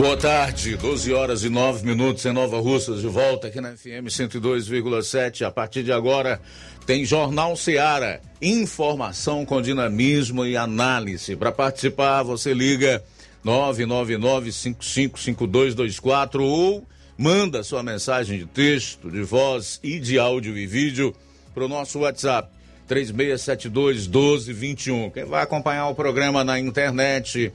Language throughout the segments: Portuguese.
Boa tarde, 12 horas e 9 minutos em Nova Russas, de volta aqui na FM 102,7. A partir de agora tem Jornal Seara, informação com dinamismo e análise. Para participar, você liga 999-555224 ou manda sua mensagem de texto, de voz e de áudio e vídeo para o nosso WhatsApp 3672 1221. Quem vai acompanhar o programa na internet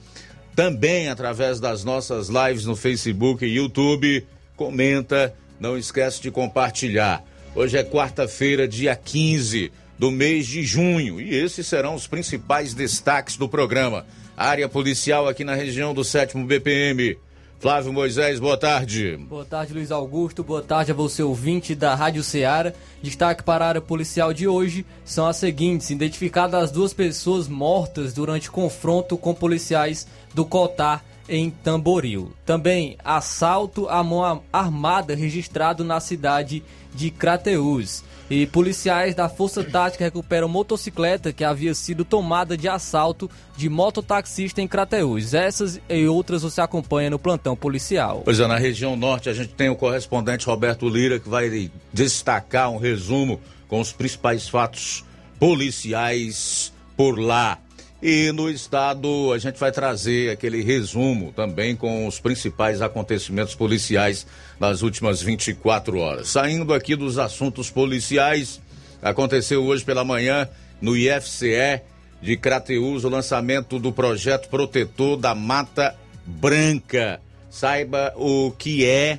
também através das nossas lives no Facebook e YouTube. Comenta, não esquece de compartilhar. Hoje é quarta-feira, dia 15 do mês de junho, e esses serão os principais destaques do programa. Área policial aqui na região do 7 BPM. Flávio Moisés, boa tarde. Boa tarde, Luiz Augusto. Boa tarde a você, ouvinte da Rádio Ceará. Destaque para a área policial de hoje são as seguintes: identificadas as duas pessoas mortas durante confronto com policiais do Cotar em Tamboril. Também assalto à mão armada registrado na cidade de Crateús. E policiais da Força Tática recuperam motocicleta que havia sido tomada de assalto de mototaxista em Crateús. Essas e outras você acompanha no plantão policial. Pois é, na região norte a gente tem o correspondente Roberto Lira que vai destacar um resumo com os principais fatos policiais por lá. E no estado a gente vai trazer aquele resumo também com os principais acontecimentos policiais das últimas 24 horas. Saindo aqui dos assuntos policiais, aconteceu hoje pela manhã no IFCE de Crateús o lançamento do projeto protetor da Mata Branca. Saiba o que é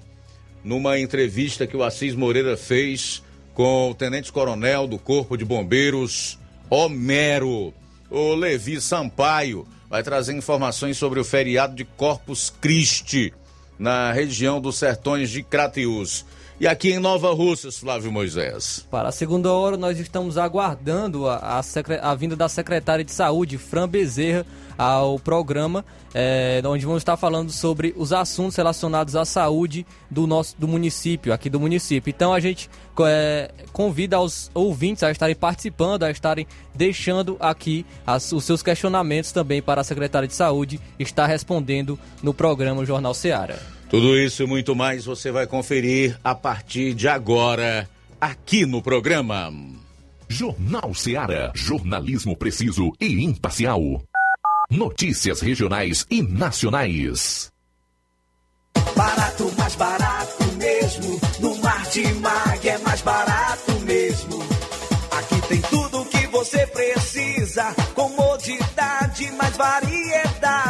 numa entrevista que o Assis Moreira fez com o tenente-coronel do Corpo de Bombeiros, Homero. O Levi Sampaio vai trazer informações sobre o feriado de Corpus Christi na região dos Sertões de Crateús. E aqui em Nova Russas, Flávio Moisés. Para a segunda hora, nós estamos aguardando a, a, a vinda da secretária de Saúde, Fran Bezerra, ao programa, é, onde vamos estar falando sobre os assuntos relacionados à saúde do nosso do município, aqui do município. Então a gente é, convida os ouvintes a estarem participando, a estarem deixando aqui as, os seus questionamentos também para a secretária de saúde estar respondendo no programa Jornal Seara. Tudo isso e muito mais você vai conferir a partir de agora, aqui no programa. Jornal Seara. Jornalismo preciso e imparcial. Notícias regionais e nacionais. Barato, mais barato mesmo. No Martimag é mais barato mesmo. Aqui tem tudo o que você precisa. Comodidade, mais variedade.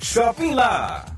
Shopping Lá.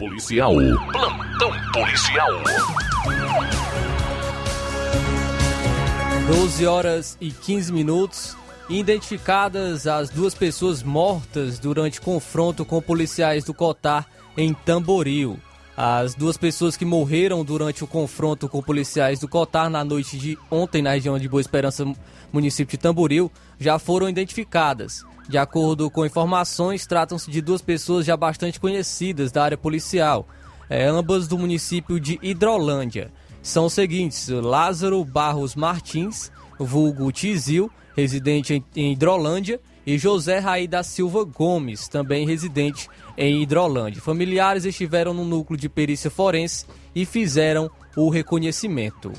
Policial. Plantão policial. 12 horas e 15 minutos. Identificadas as duas pessoas mortas durante confronto com policiais do Cotar em Tamboril. As duas pessoas que morreram durante o confronto com policiais do Cotar na noite de ontem na região de Boa Esperança, município de Tamboril, já foram identificadas. De acordo com informações, tratam-se de duas pessoas já bastante conhecidas da área policial, é, ambas do município de Hidrolândia. São os seguintes: Lázaro Barros Martins, vulgo Tizil, residente em, Hidrolândia, e José Raí da Silva Gomes, também residente em Hidrolândia. Familiares estiveram no núcleo de perícia forense e fizeram o reconhecimento.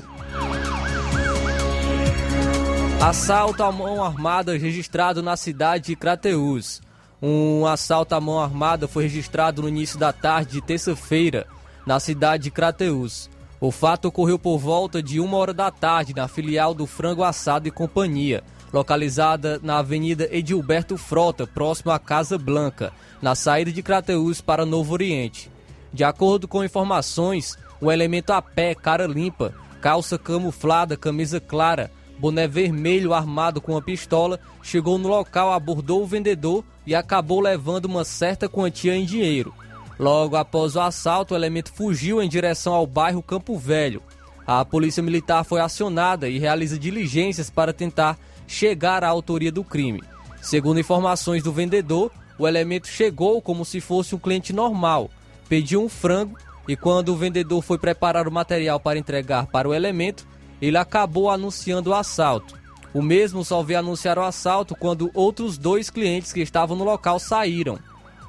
Assalto à mão armada registrado na cidade de Crateús. Um assalto à mão armada foi registrado no início da tarde de terça-feira na cidade de Crateús. O fato ocorreu por volta de uma hora da tarde na filial do Frango Assado e Companhia, localizada na Avenida Edilberto Frota, próximo à Casa Blanca, na saída de Crateús para Novo Oriente. De acordo com informações, o elemento a pé, cara limpa, calça camuflada, camisa clara, boné vermelho armado com uma pistola, chegou no local, abordou o vendedor e acabou levando uma certa quantia em dinheiro. Logo após o assalto, o elemento fugiu em direção ao bairro Campo Velho. A polícia militar foi acionada e realiza diligências para tentar chegar à autoria do crime. Segundo informações do vendedor, o elemento chegou como se fosse um cliente normal, pediu um frango e quando o vendedor foi preparar o material para entregar para o elemento, ele acabou anunciando o assalto. O mesmo só veio anunciar o assalto quando outros dois clientes que estavam no local saíram.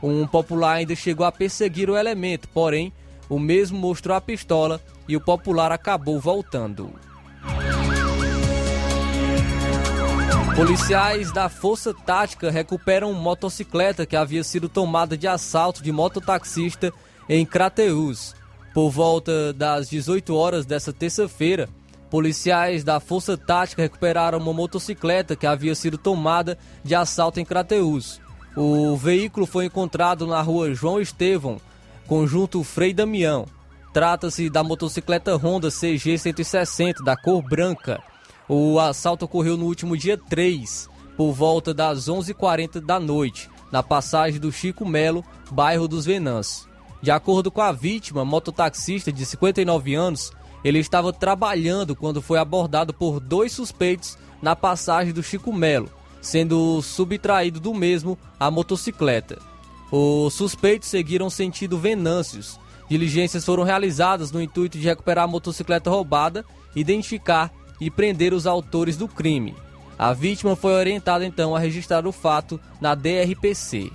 Um popular ainda chegou a perseguir o elemento, porém, o mesmo mostrou a pistola e o popular acabou voltando. Policiais da Força Tática recuperam motocicleta que havia sido tomada de assalto de mototaxista em Crateús. Por volta das 18 horas dessa terça-feira, Policiais da Força Tática recuperaram uma motocicleta que havia sido tomada de assalto em Crateús. O veículo foi encontrado na rua João Estevão, conjunto Frei Damião. Trata-se da motocicleta Honda CG 160 da cor branca. O assalto ocorreu no último dia 3, por volta das 11h40 da noite, na passagem do Chico Melo, bairro dos Venãs. De acordo com a vítima, mototaxista de 59 anos, ele estava trabalhando quando foi abordado por dois suspeitos na passagem do Chico Melo, sendo subtraído do mesmo a motocicleta. Os suspeitos seguiram sentido Venâncios. Diligências foram realizadas no intuito de recuperar a motocicleta roubada, identificar e prender os autores do crime. A vítima foi orientada então a registrar o fato na DRPC.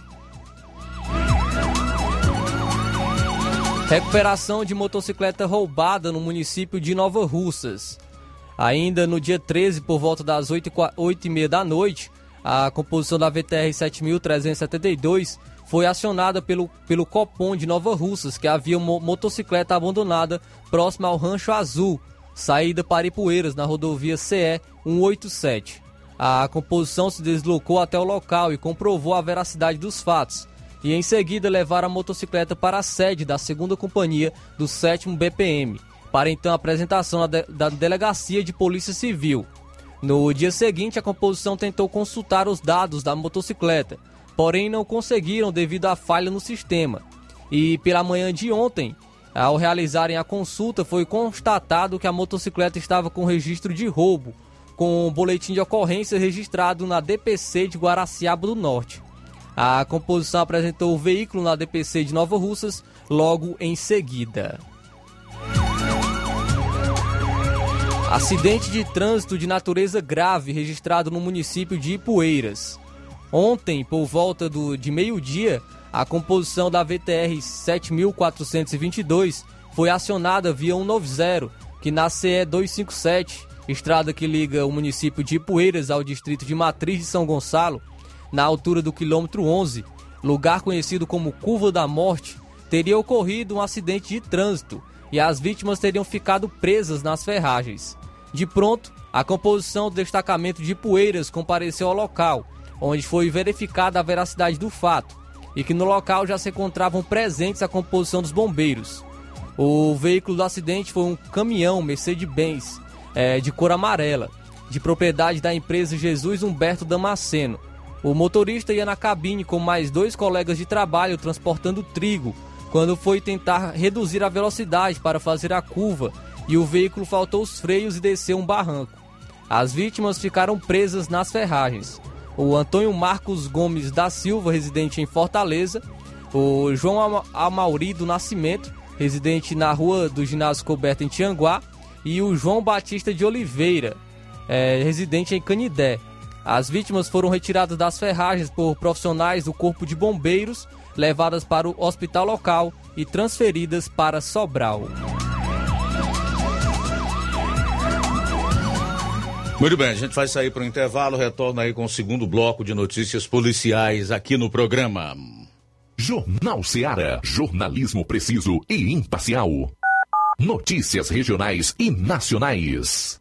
Recuperação de motocicleta roubada no município de Nova Russas. Ainda no dia 13, por volta das 8 e meia da noite, a composição da VTR 7372 foi acionada pelo, pelo Copom de Nova Russas, que havia uma motocicleta abandonada próxima ao Rancho Azul, saída para Ipueiras, na rodovia CE 187. A composição se deslocou até o local e comprovou a veracidade dos fatos, e em seguida levaram a motocicleta para a sede da segunda companhia do 7 BPM, para então a apresentação da Delegacia de Polícia Civil. No dia seguinte, a composição tentou consultar os dados da motocicleta, porém não conseguiram devido à falha no sistema. E pela manhã de ontem, ao realizarem a consulta, foi constatado que a motocicleta estava com registro de roubo, com um boletim de ocorrência registrado na DPC de Guaraciaba do Norte. A composição apresentou o veículo na DPC de Nova Russas logo em seguida. Acidente de trânsito de natureza grave registrado no município de Ipueiras. Ontem, por volta do, de meio-dia, a composição da VTR 7422 foi acionada via 190, que na CE 257, estrada que liga o município de Ipueiras ao distrito de Matriz de São Gonçalo, na altura do quilômetro 11, lugar conhecido como Curva da Morte, teria ocorrido um acidente de trânsito e as vítimas teriam ficado presas nas ferragens. De pronto, a composição do destacamento de Poeiras compareceu ao local, onde foi verificada a veracidade do fato e que no local já se encontravam presentes a composição dos bombeiros. O veículo do acidente foi um caminhão Mercedes-Benz é, de cor amarela, de propriedade da empresa Jesus Humberto Damasceno. O motorista ia na cabine com mais dois colegas de trabalho transportando trigo, quando foi tentar reduzir a velocidade para fazer a curva e o veículo faltou os freios e desceu um barranco. As vítimas ficaram presas nas ferragens. O Antônio Marcos Gomes da Silva, residente em Fortaleza, o João Amauri do Nascimento, residente na rua do ginásio coberto em Tianguá, e o João Batista de Oliveira, é, residente em Canidé. As vítimas foram retiradas das ferragens por profissionais do Corpo de Bombeiros, levadas para o hospital local e transferidas para Sobral. Muito bem, a gente vai sair para o intervalo, retorna aí com o segundo bloco de notícias policiais aqui no programa. Jornal Seara, jornalismo preciso e imparcial. Notícias regionais e nacionais.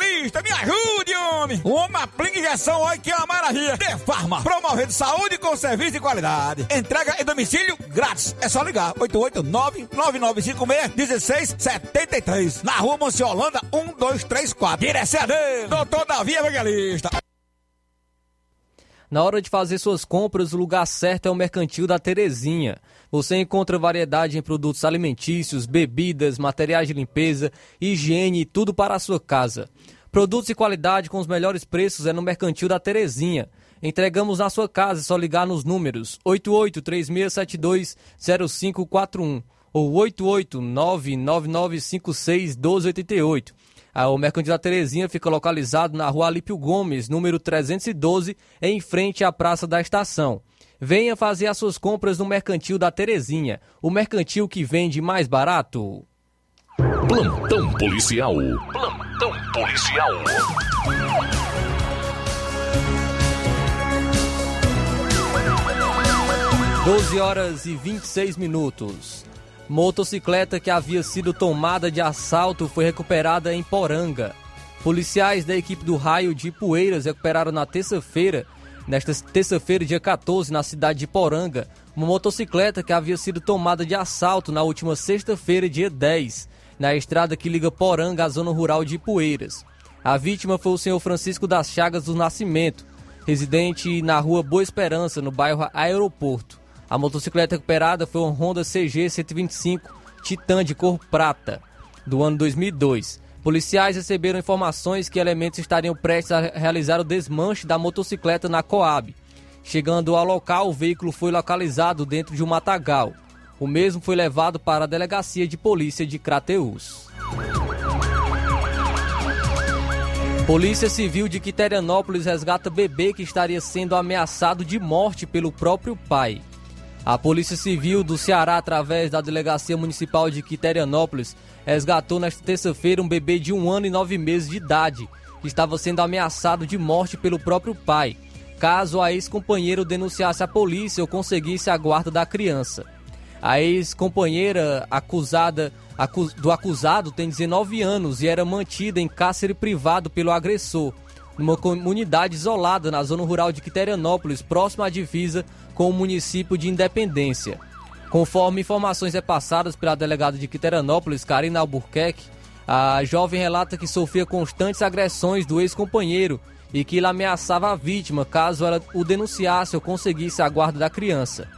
me ajude, homem. Uma aplica injeção, olha que é uma maravilha. De Farma, promovendo saúde com serviço de qualidade. Entrega em domicílio grátis. É só ligar, 889-9956-1673. Na rua Monsiolanda, 1234. Direção dele, doutor Davi Evangelista. Na hora de fazer suas compras, o lugar certo é o Mercantil da Terezinha. Você encontra variedade em produtos alimentícios, bebidas, materiais de limpeza, higiene e tudo para a sua casa. Produtos de qualidade com os melhores preços é no Mercantil da Terezinha. Entregamos na sua casa, é só ligar nos números 8836720541 ou 88999561288. Ah, O Mercantil da Terezinha fica localizado na rua Alípio Gomes, número 312, em frente à Praça da Estação. Venha fazer as suas compras no Mercantil da Terezinha, o mercantil que vende mais barato. Plantão policial. Plantão policial. 12 horas e 26 minutos. Motocicleta que havia sido tomada de assalto foi recuperada em Poranga. Policiais da equipe do Raio de Poeiras recuperaram na terça-feira, nesta terça-feira, dia 14, na cidade de Poranga, uma motocicleta que havia sido tomada de assalto na última sexta-feira, dia 10, na estrada que liga Poranga à zona rural de Poeiras. A vítima foi o senhor Francisco das Chagas do Nascimento, residente na rua Boa Esperança, no bairro Aeroporto. A motocicleta recuperada foi uma Honda CG 125 Titan de cor prata, do ano 2002. Policiais receberam informações que elementos estariam prestes a realizar o desmanche da motocicleta na Coab. Chegando ao local, o veículo foi localizado dentro de um matagal. O mesmo foi levado para a delegacia de polícia de Crateús. Polícia Civil de Quiterianópolis resgata bebê que estaria sendo ameaçado de morte pelo próprio pai. A Polícia Civil do Ceará, através da Delegacia Municipal de Quiterianópolis, resgatou nesta terça-feira um bebê de um ano e nove meses de idade, que estava sendo ameaçado de morte pelo próprio pai, caso a ex-companheira denunciasse a polícia ou conseguisse a guarda da criança. A ex-companheira acusada do acusado tem 19 anos e era mantida em cárcere privado pelo agressor, numa comunidade isolada na zona rural de Quiterianópolis, próxima à divisa com o município de Independência. Conforme informações repassadas pela delegada de Quiterianópolis, Karina Albuquerque, a jovem relata que sofria constantes agressões do ex-companheiro e que ele ameaçava a vítima caso ela o denunciasse ou conseguisse a guarda da criança.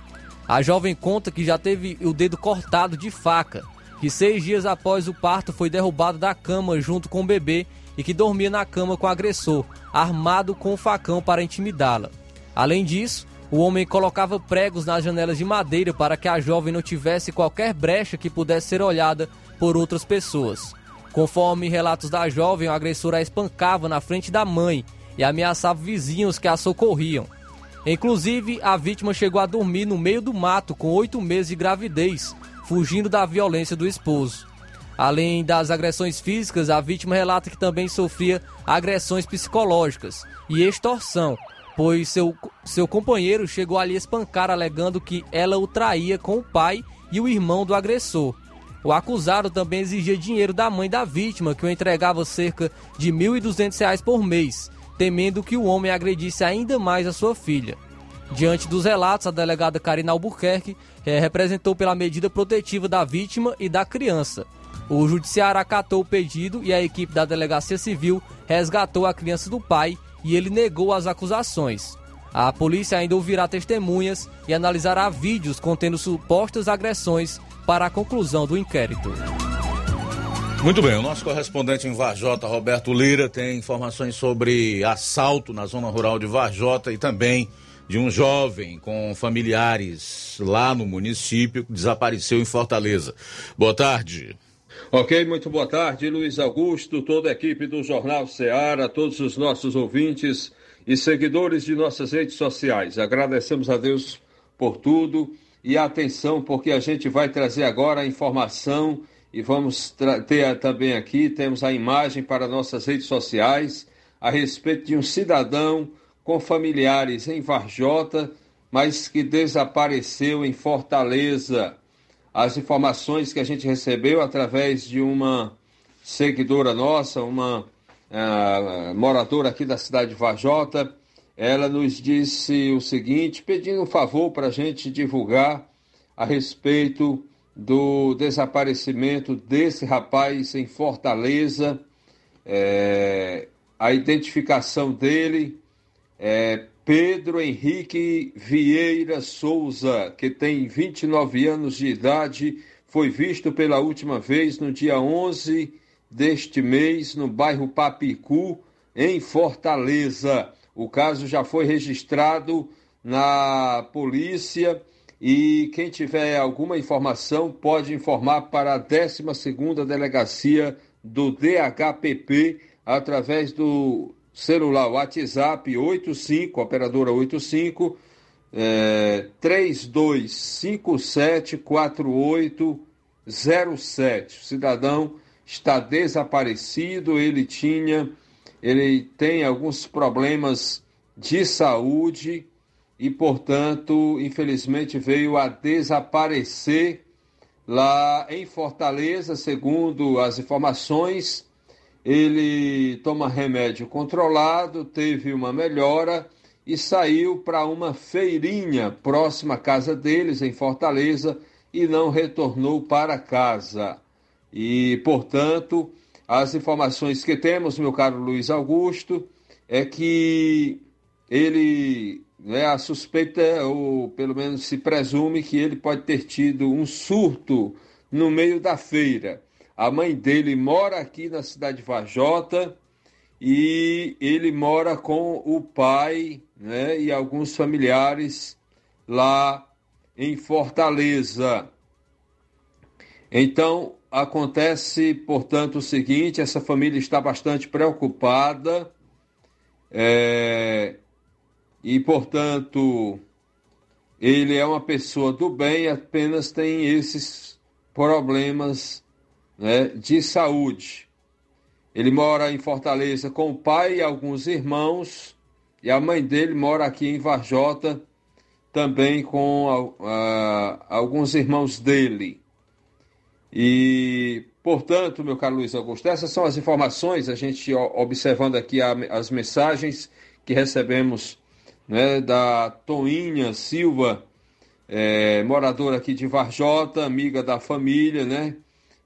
A jovem conta que já teve o dedo cortado de faca, que seis dias após o parto foi derrubado da cama junto com o bebê e que dormia na cama com o agressor, armado com um facão para intimidá-la. Além disso, o homem colocava pregos nas janelas de madeira para que a jovem não tivesse qualquer brecha que pudesse ser olhada por outras pessoas. Conforme relatos da jovem, o agressor a espancava na frente da mãe e ameaçava vizinhos que a socorriam. Inclusive, a vítima chegou a dormir no meio do mato com oito meses de gravidez, fugindo da violência do esposo. Além das agressões físicas, a vítima relata que também sofria agressões psicológicas e extorsão, pois seu, seu companheiro chegou a espancar, alegando que ela o traía com o pai e o irmão do agressor. O acusado também exigia dinheiro da mãe da vítima, que o entregava cerca de R$ 1.200 por mês, temendo que o homem agredisse ainda mais a sua filha. Diante dos relatos, a delegada Karina Albuquerque eh, representou pela medida protetiva da vítima e da criança. O judiciário acatou o pedido e a equipe da Delegacia Civil resgatou a criança do pai e ele negou as acusações. A polícia ainda ouvirá testemunhas e analisará vídeos contendo supostas agressões para a conclusão do inquérito. Muito bem, o nosso correspondente em Varjota, Roberto Lira, tem informações sobre assalto na zona rural de Varjota e também de um jovem com familiares lá no município que desapareceu em Fortaleza. Boa tarde. Ok, muito boa tarde, Luiz Augusto, toda a equipe do Jornal Ceará, todos os nossos ouvintes e seguidores de nossas redes sociais. Agradecemos a Deus por tudo e atenção, porque a gente vai trazer agora a informação e vamos ter também aqui, temos a imagem para nossas redes sociais a respeito de um cidadão com familiares em Varjota, mas que desapareceu em Fortaleza. As informações que a gente recebeu através de uma seguidora nossa, uma uh, moradora aqui da cidade de Varjota, ela nos disse o seguinte, pedindo um favor para a gente divulgar a respeito do desaparecimento desse rapaz em Fortaleza. É, a identificação dele é Pedro Henrique Vieira Souza, que tem 29 anos de idade, foi visto pela última vez no dia 11 deste mês no bairro Papicu, em Fortaleza. O caso já foi registrado na polícia e quem tiver alguma informação pode informar para a 12 Delegacia do DHPP através do celular WhatsApp 85, operadora 85, é, 32574807. O cidadão está desaparecido, ele tinha, ele tem alguns problemas de saúde e, portanto, infelizmente veio a desaparecer lá em Fortaleza, segundo as informações. Ele toma remédio controlado, teve uma melhora e saiu para uma feirinha próxima à casa deles, em Fortaleza, e não retornou para casa. E, portanto, as informações que temos, meu caro Luiz Augusto, é que ele né, a suspeita, ou pelo menos se presume, que ele pode ter tido um surto no meio da feira. A mãe dele mora aqui na cidade de Vajota e ele mora com o pai, né, e alguns familiares lá em Fortaleza. Então, acontece, portanto, o seguinte: essa família está bastante preocupada é, e, portanto, ele é uma pessoa do bem, apenas tem esses problemas né, de saúde. Ele mora em Fortaleza com o pai e alguns irmãos, e a mãe dele mora aqui em Varjota, também com uh, alguns irmãos dele. E, portanto, meu caro Luiz Augusto, essas são as informações, a gente observando aqui a, as mensagens que recebemos né, da Toinha Silva, é, moradora aqui de Varjota, amiga da família, né?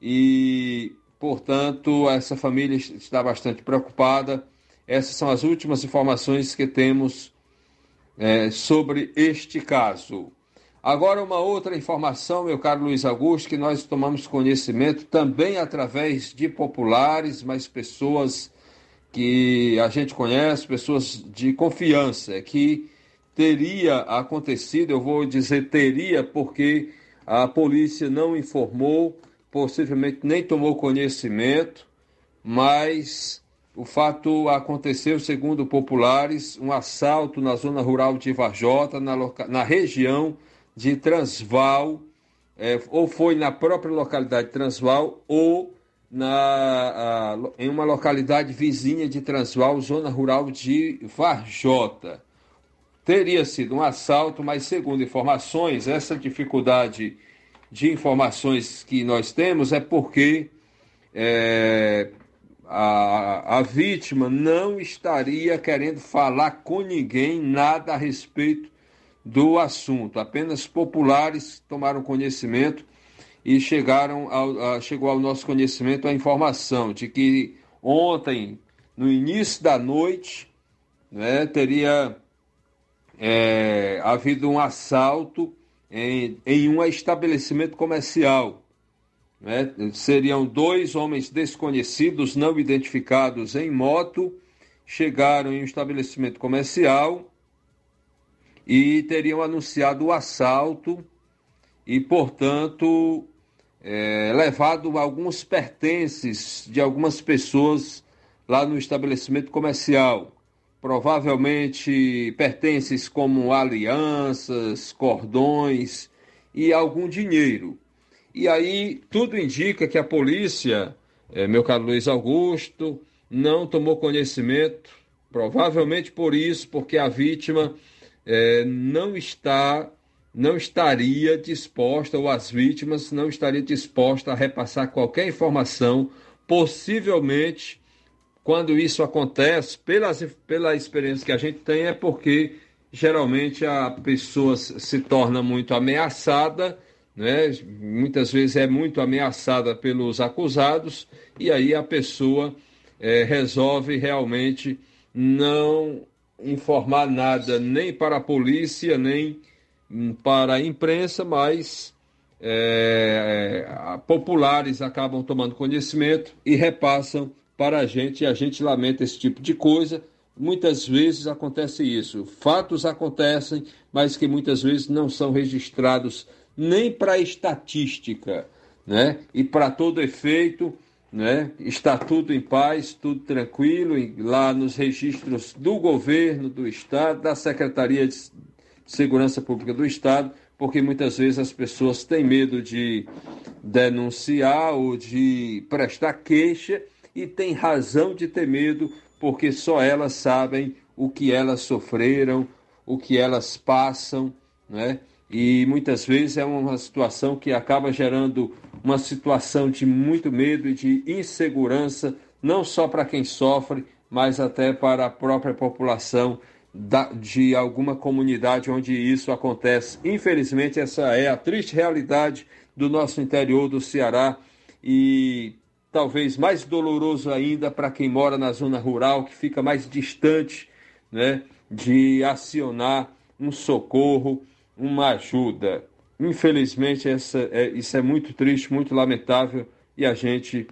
E Portanto, essa família está bastante preocupada. Essas são as últimas informações que temos é, sobre este caso. Agora, uma outra informação, meu caro Luiz Augusto, que nós tomamos conhecimento também através de populares, mas pessoas que a gente conhece, pessoas de confiança, que teria acontecido, eu vou dizer teria, porque a polícia não informou possivelmente nem tomou conhecimento, mas o fato aconteceu, segundo populares, um assalto na zona rural de Varjota, na, na região de Transval, é, ou foi na própria localidade de Transval, ou na, a, em uma localidade vizinha de Transval, zona rural de Varjota. Teria sido um assalto, mas segundo informações, essa dificuldade de informações que nós temos é porque é, a, a vítima não estaria querendo falar com ninguém nada a respeito do assunto. Apenas populares tomaram conhecimento e chegaram ao, a, chegou ao nosso conhecimento a informação de que ontem, no início da noite, né, teria é, havido um assalto em, em um estabelecimento comercial. Né? Seriam dois homens desconhecidos, não identificados em moto, chegaram em um estabelecimento comercial e teriam anunciado o assalto e, portanto, é, levado alguns pertences de algumas pessoas lá no estabelecimento comercial provavelmente pertences como alianças, cordões e algum dinheiro. E aí tudo indica que a polícia, é, meu caro Luiz Augusto, não tomou conhecimento, provavelmente por isso, porque a vítima é, não está, não estaria disposta, ou as vítimas não estariam dispostas a repassar qualquer informação, possivelmente quando isso acontece, pelas, pela experiência que a gente tem, é porque geralmente a pessoa se torna muito ameaçada, né? muitas vezes é muito ameaçada pelos acusados, e aí a pessoa é, resolve realmente não informar nada nem para a polícia, nem para a imprensa, mas é, populares acabam tomando conhecimento e repassam para a gente e a gente lamenta esse tipo de coisa. Muitas vezes acontece isso. Fatos acontecem, mas que muitas vezes não são registrados nem para estatística, né? E para todo efeito, né? Está tudo em paz, tudo tranquilo lá nos registros do governo, do estado, da Secretaria de Segurança Pública do Estado, porque muitas vezes as pessoas têm medo de denunciar ou de prestar queixa e tem razão de ter medo, porque só elas sabem o que elas sofreram, o que elas passam, né? E muitas vezes é uma situação que acaba gerando uma situação de muito medo e de insegurança, não só para quem sofre, mas até para a própria população de alguma comunidade onde isso acontece. Infelizmente, essa é a triste realidade do nosso interior do Ceará e talvez mais doloroso ainda para quem mora na zona rural, que fica mais distante né, de acionar um socorro, uma ajuda. Infelizmente, essa, é, isso é muito triste, muito lamentável e a gente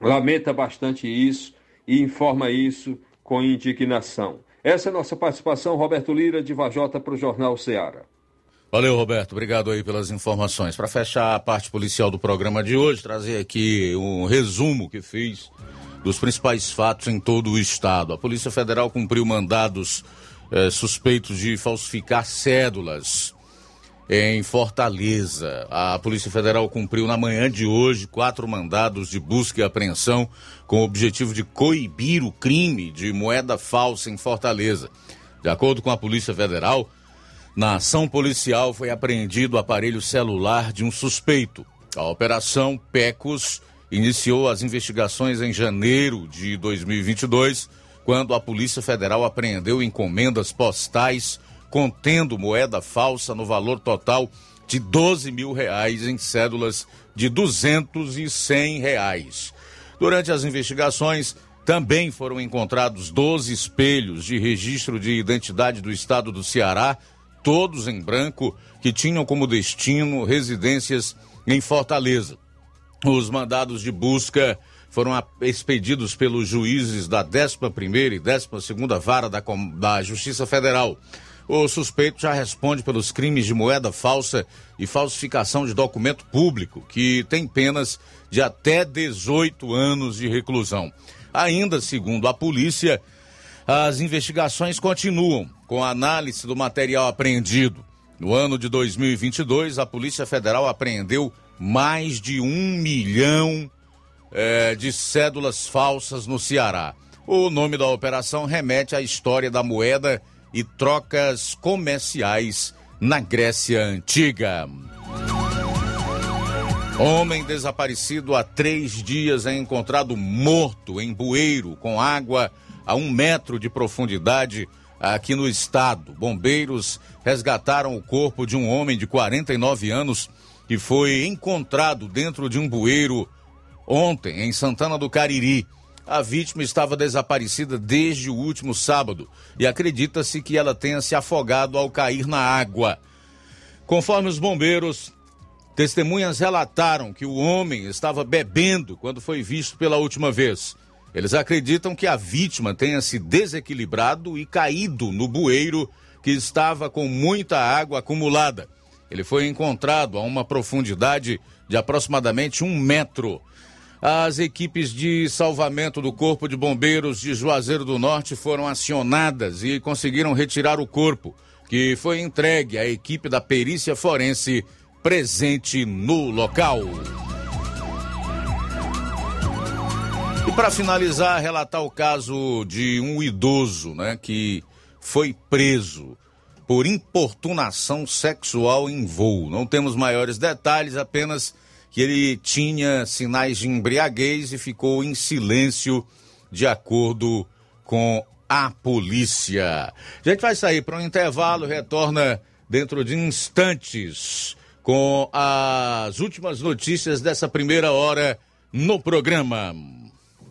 lamenta bastante isso e informa isso com indignação. Essa é a nossa participação, Roberto Lira, de Vajota, para o Jornal Ceará. Valeu, Roberto. Obrigado aí pelas informações. Para fechar a parte policial do programa de hoje, trazer aqui um resumo que fiz dos principais fatos em todo o estado. A Polícia Federal cumpriu mandados eh, suspeitos de falsificar cédulas em Fortaleza. A Polícia Federal cumpriu na manhã de hoje quatro mandados de busca e apreensão com o objetivo de coibir o crime de moeda falsa em Fortaleza. De acordo com a Polícia Federal, na ação policial foi apreendido o aparelho celular de um suspeito. A operação PECOS iniciou as investigações em janeiro de 2022, quando a Polícia Federal apreendeu encomendas postais contendo moeda falsa no valor total de 12 mil reais em cédulas de 200 e 100 reais. Durante as investigações, também foram encontrados 12 espelhos de registro de identidade do estado do Ceará todos em branco, que tinham como destino residências em Fortaleza. Os mandados de busca foram expedidos pelos juízes da 11ª e 12ª Vara da, da Justiça Federal. O suspeito já responde pelos crimes de moeda falsa e falsificação de documento público, que tem penas de até 18 anos de reclusão. Ainda segundo a polícia, as investigações continuam com a análise do material apreendido. No ano de 2022, a Polícia Federal apreendeu mais de um milhão é, de cédulas falsas no Ceará. O nome da operação remete à história da moeda e trocas comerciais na Grécia Antiga. Homem desaparecido há três dias é encontrado morto em bueiro com água a um metro de profundidade aqui no estado. Bombeiros resgataram o corpo de um homem de 49 anos que foi encontrado dentro de um bueiro ontem em Santana do Cariri. A vítima estava desaparecida desde o último sábado e acredita-se que ela tenha se afogado ao cair na água. Conforme os bombeiros, testemunhas relataram que o homem estava bebendo quando foi visto pela última vez. Eles acreditam que a vítima tenha se desequilibrado e caído no bueiro que estava com muita água acumulada. Ele foi encontrado a uma profundidade de aproximadamente um metro. As equipes de salvamento do Corpo de Bombeiros de Juazeiro do Norte foram acionadas e conseguiram retirar o corpo, que foi entregue à equipe da perícia forense presente no local. E para finalizar, relatar o caso de um idoso, né, que foi preso por importunação sexual em voo. Não temos maiores detalhes, apenas que ele tinha sinais de embriaguez e ficou em silêncio, de acordo com a polícia. A gente vai sair para um intervalo, retorna dentro de instantes com as últimas notícias dessa primeira hora no programa.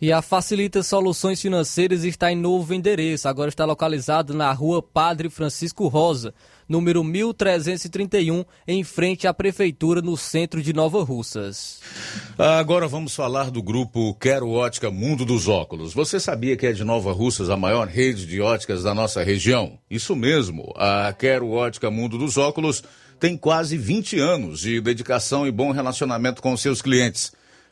E a Facilita Soluções Financeiras está em novo endereço. Agora está localizado na rua Padre Francisco Rosa, número 1331, em frente à Prefeitura, no centro de Nova Russas. Agora vamos falar do grupo Quero Ótica Mundo dos Óculos. Você sabia que é de Nova Russas a maior rede de óticas da nossa região? Isso mesmo, a Quero Ótica Mundo dos Óculos tem quase 20 anos de dedicação e bom relacionamento com seus clientes.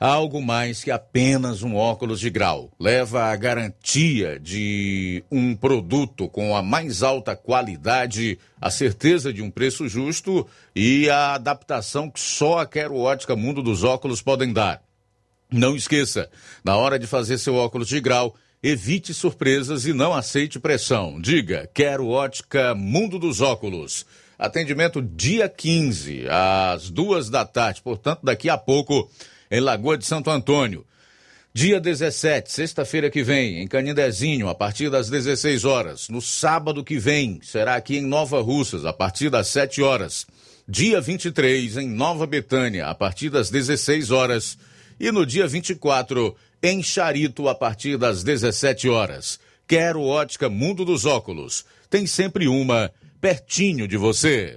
algo mais que apenas um óculos de grau. Leva a garantia de um produto com a mais alta qualidade, a certeza de um preço justo e a adaptação que só a Quero Ótica Mundo dos Óculos podem dar. Não esqueça, na hora de fazer seu óculos de grau, evite surpresas e não aceite pressão. Diga, quero ótica Mundo dos Óculos. Atendimento dia 15, às duas da tarde, portanto, daqui a pouco em Lagoa de Santo Antônio. Dia 17, sexta-feira que vem, em Canindezinho, a partir das 16 horas. No sábado que vem, será aqui em Nova Russas, a partir das 7 horas. Dia 23, em Nova Betânia, a partir das 16 horas. E no dia 24, em Charito, a partir das 17 horas. Quero ótica Mundo dos Óculos. Tem sempre uma pertinho de você.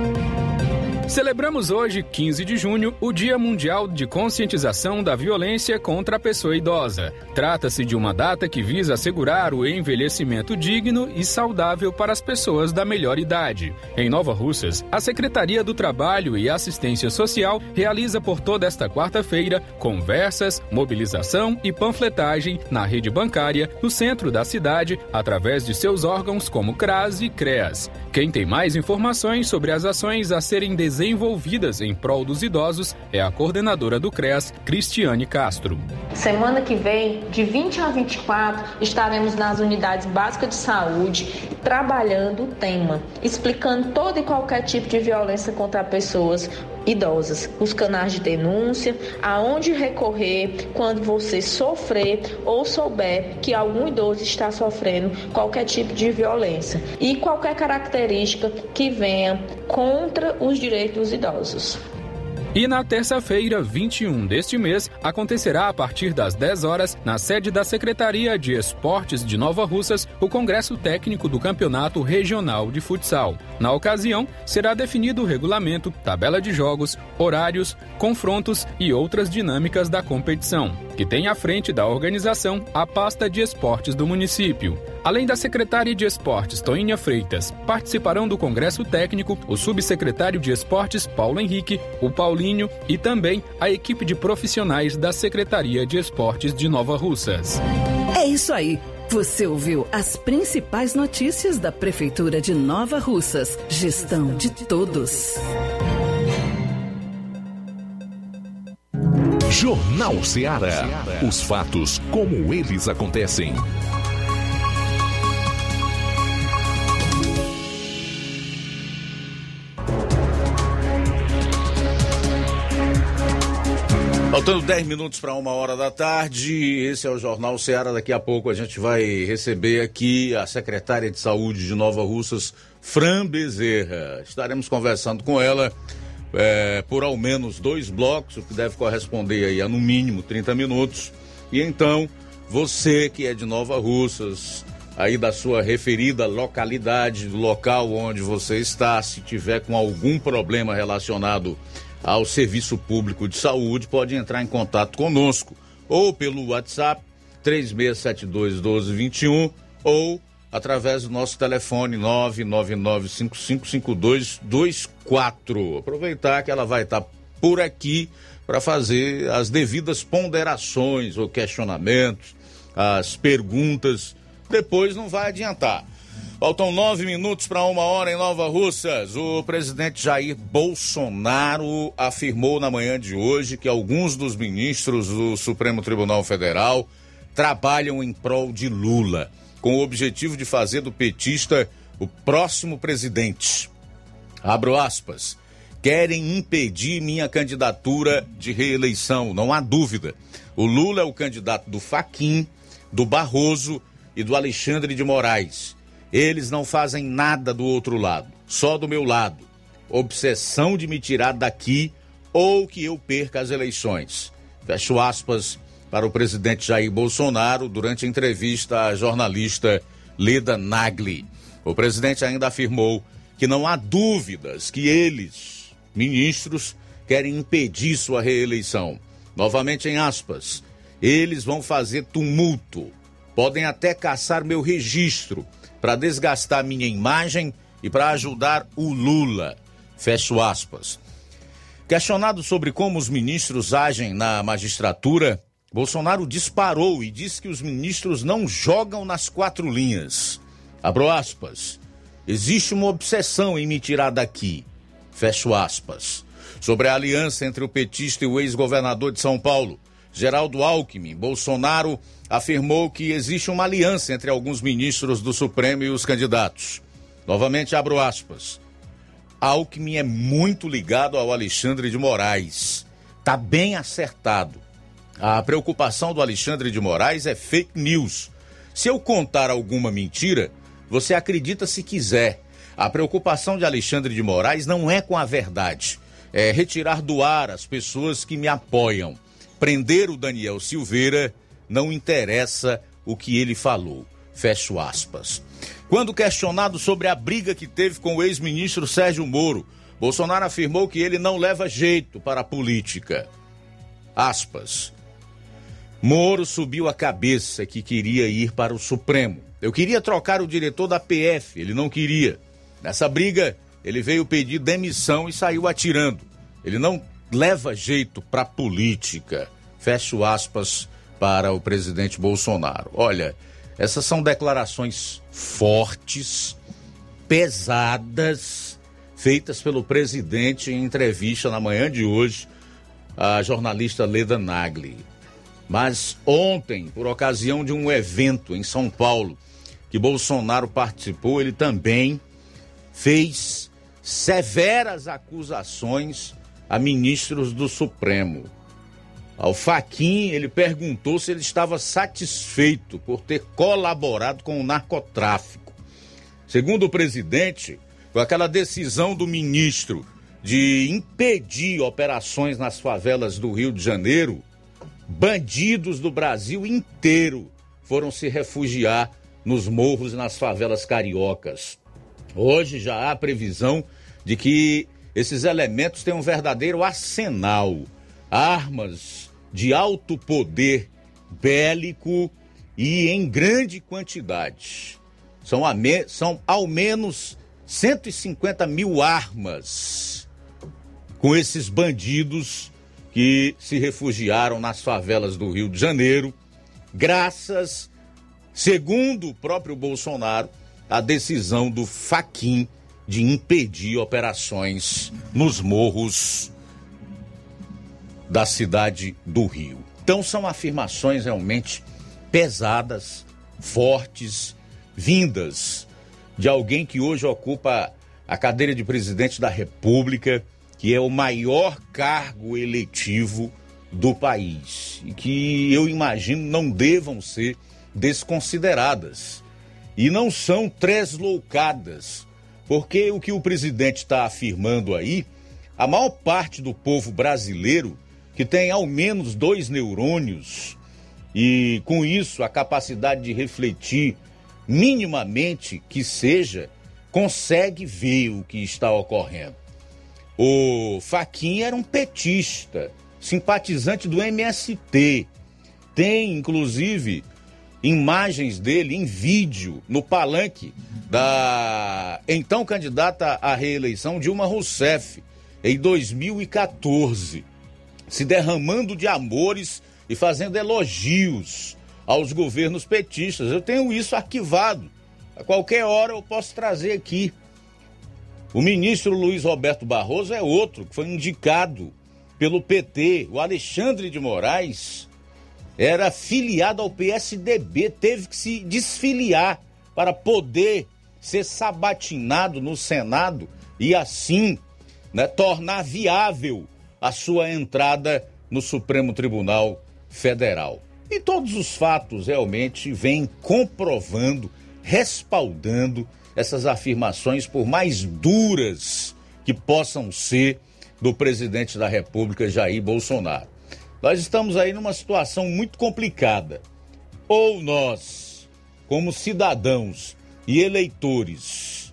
Celebramos hoje, 15 de junho, o Dia Mundial de Conscientização da Violência contra a Pessoa Idosa. Trata-se de uma data que visa assegurar o envelhecimento digno e saudável para as pessoas da melhor idade. Em Nova Russas, a Secretaria do Trabalho e Assistência Social realiza por toda esta quarta-feira conversas, mobilização e panfletagem na rede bancária no centro da cidade, através de seus órgãos como CRAS e CREAS. Quem tem mais informações sobre as ações a serem desenvolvidas em prol dos idosos é a coordenadora do CREAS, Cristiane Castro. Semana que vem, de 20 a 24, estaremos nas unidades básicas de saúde trabalhando o tema, explicando todo e qualquer tipo de violência contra pessoas idosas, os canais de denúncia, aonde recorrer quando você sofrer ou souber que algum idoso está sofrendo qualquer tipo de violência e qualquer característica que venha contra os direitos dos idosos. E na terça-feira, 21 deste mês, acontecerá a partir das 10 horas, na sede da Secretaria de Esportes de Nova Russas, o Congresso Técnico do Campeonato Regional de Futsal. Na ocasião, será definido o regulamento, tabela de jogos, horários, confrontos e outras dinâmicas da competição, que tem à frente da organização a pasta de esportes do município. Além da secretária de Esportes, Toinha Freitas, participarão do Congresso Técnico o subsecretário de Esportes, Paulo Henrique, o Paulinho e também a equipe de profissionais da Secretaria de Esportes de Nova Russas. É isso aí. Você ouviu as principais notícias da Prefeitura de Nova Russas. Gestão de todos. Jornal Ceará. Os fatos como eles acontecem. Faltando 10 minutos para uma hora da tarde, esse é o Jornal Ceará. Daqui a pouco a gente vai receber aqui a secretária de Saúde de Nova Russas, Fran Bezerra. Estaremos conversando com ela é, por ao menos dois blocos, o que deve corresponder aí a no mínimo 30 minutos. E então, você que é de Nova Russas, aí da sua referida localidade, do local onde você está, se tiver com algum problema relacionado ao Serviço Público de Saúde, pode entrar em contato conosco ou pelo WhatsApp 3672 1221 ou através do nosso telefone 999555224. Aproveitar que ela vai estar por aqui para fazer as devidas ponderações ou questionamentos, as perguntas. Depois não vai adiantar. Faltam nove minutos para uma hora em Nova Russas. O presidente Jair Bolsonaro afirmou na manhã de hoje que alguns dos ministros do Supremo Tribunal Federal trabalham em prol de Lula, com o objetivo de fazer do petista o próximo presidente. Abro aspas. Querem impedir minha candidatura de reeleição, não há dúvida. O Lula é o candidato do Faquim, do Barroso e do Alexandre de Moraes. Eles não fazem nada do outro lado, só do meu lado. Obsessão de me tirar daqui ou que eu perca as eleições. Fecho aspas para o presidente Jair Bolsonaro durante entrevista à jornalista Leda Nagli. O presidente ainda afirmou que não há dúvidas que eles, ministros, querem impedir sua reeleição. Novamente em aspas, eles vão fazer tumulto, podem até caçar meu registro para desgastar minha imagem e para ajudar o Lula. Fecho aspas. Questionado sobre como os ministros agem na magistratura, Bolsonaro disparou e disse que os ministros não jogam nas quatro linhas. Abro aspas. Existe uma obsessão em me tirar daqui. Fecho aspas. Sobre a aliança entre o petista e o ex-governador de São Paulo, Geraldo Alckmin, Bolsonaro afirmou que existe uma aliança entre alguns ministros do Supremo e os candidatos. Novamente abro aspas. Alckmin é muito ligado ao Alexandre de Moraes. Tá bem acertado. A preocupação do Alexandre de Moraes é fake news. Se eu contar alguma mentira, você acredita se quiser. A preocupação de Alexandre de Moraes não é com a verdade. É retirar do ar as pessoas que me apoiam. Prender o Daniel Silveira não interessa o que ele falou. Fecho aspas. Quando questionado sobre a briga que teve com o ex-ministro Sérgio Moro, Bolsonaro afirmou que ele não leva jeito para a política. Aspas. Moro subiu a cabeça que queria ir para o Supremo. Eu queria trocar o diretor da PF, ele não queria. Nessa briga, ele veio pedir demissão e saiu atirando. Ele não leva jeito para política. Fecho aspas para o presidente Bolsonaro. Olha, essas são declarações fortes, pesadas, feitas pelo presidente em entrevista na manhã de hoje à jornalista Leda Nagli. Mas ontem, por ocasião de um evento em São Paulo, que Bolsonaro participou, ele também fez severas acusações a ministros do Supremo. Ao Faquim, ele perguntou se ele estava satisfeito por ter colaborado com o narcotráfico. Segundo o presidente, com aquela decisão do ministro de impedir operações nas favelas do Rio de Janeiro, bandidos do Brasil inteiro foram se refugiar nos morros nas favelas cariocas. Hoje já há previsão de que esses elementos têm um verdadeiro arsenal, armas de alto poder bélico e em grande quantidade. São, me, são ao menos 150 mil armas com esses bandidos que se refugiaram nas favelas do Rio de Janeiro, graças, segundo o próprio Bolsonaro, à decisão do Faquin de impedir operações nos morros da cidade do Rio. Então são afirmações realmente pesadas, fortes, vindas de alguém que hoje ocupa a cadeira de presidente da República, que é o maior cargo eletivo do país e que eu imagino não devam ser desconsideradas e não são tresloucadas, porque o que o presidente está afirmando aí, a maior parte do povo brasileiro que tem ao menos dois neurônios e, com isso, a capacidade de refletir minimamente que seja, consegue ver o que está ocorrendo. O Faquinha era um petista, simpatizante do MST. Tem, inclusive, imagens dele em vídeo no palanque da então candidata à reeleição Dilma Rousseff em 2014 se derramando de amores e fazendo elogios aos governos petistas. Eu tenho isso arquivado. A qualquer hora eu posso trazer aqui. O ministro Luiz Roberto Barroso é outro que foi indicado pelo PT. O Alexandre de Moraes era filiado ao PSDB, teve que se desfiliar para poder ser sabatinado no Senado e assim né, tornar viável a sua entrada no Supremo Tribunal Federal. E todos os fatos realmente vêm comprovando, respaldando essas afirmações, por mais duras que possam ser, do presidente da República, Jair Bolsonaro. Nós estamos aí numa situação muito complicada. Ou nós, como cidadãos e eleitores,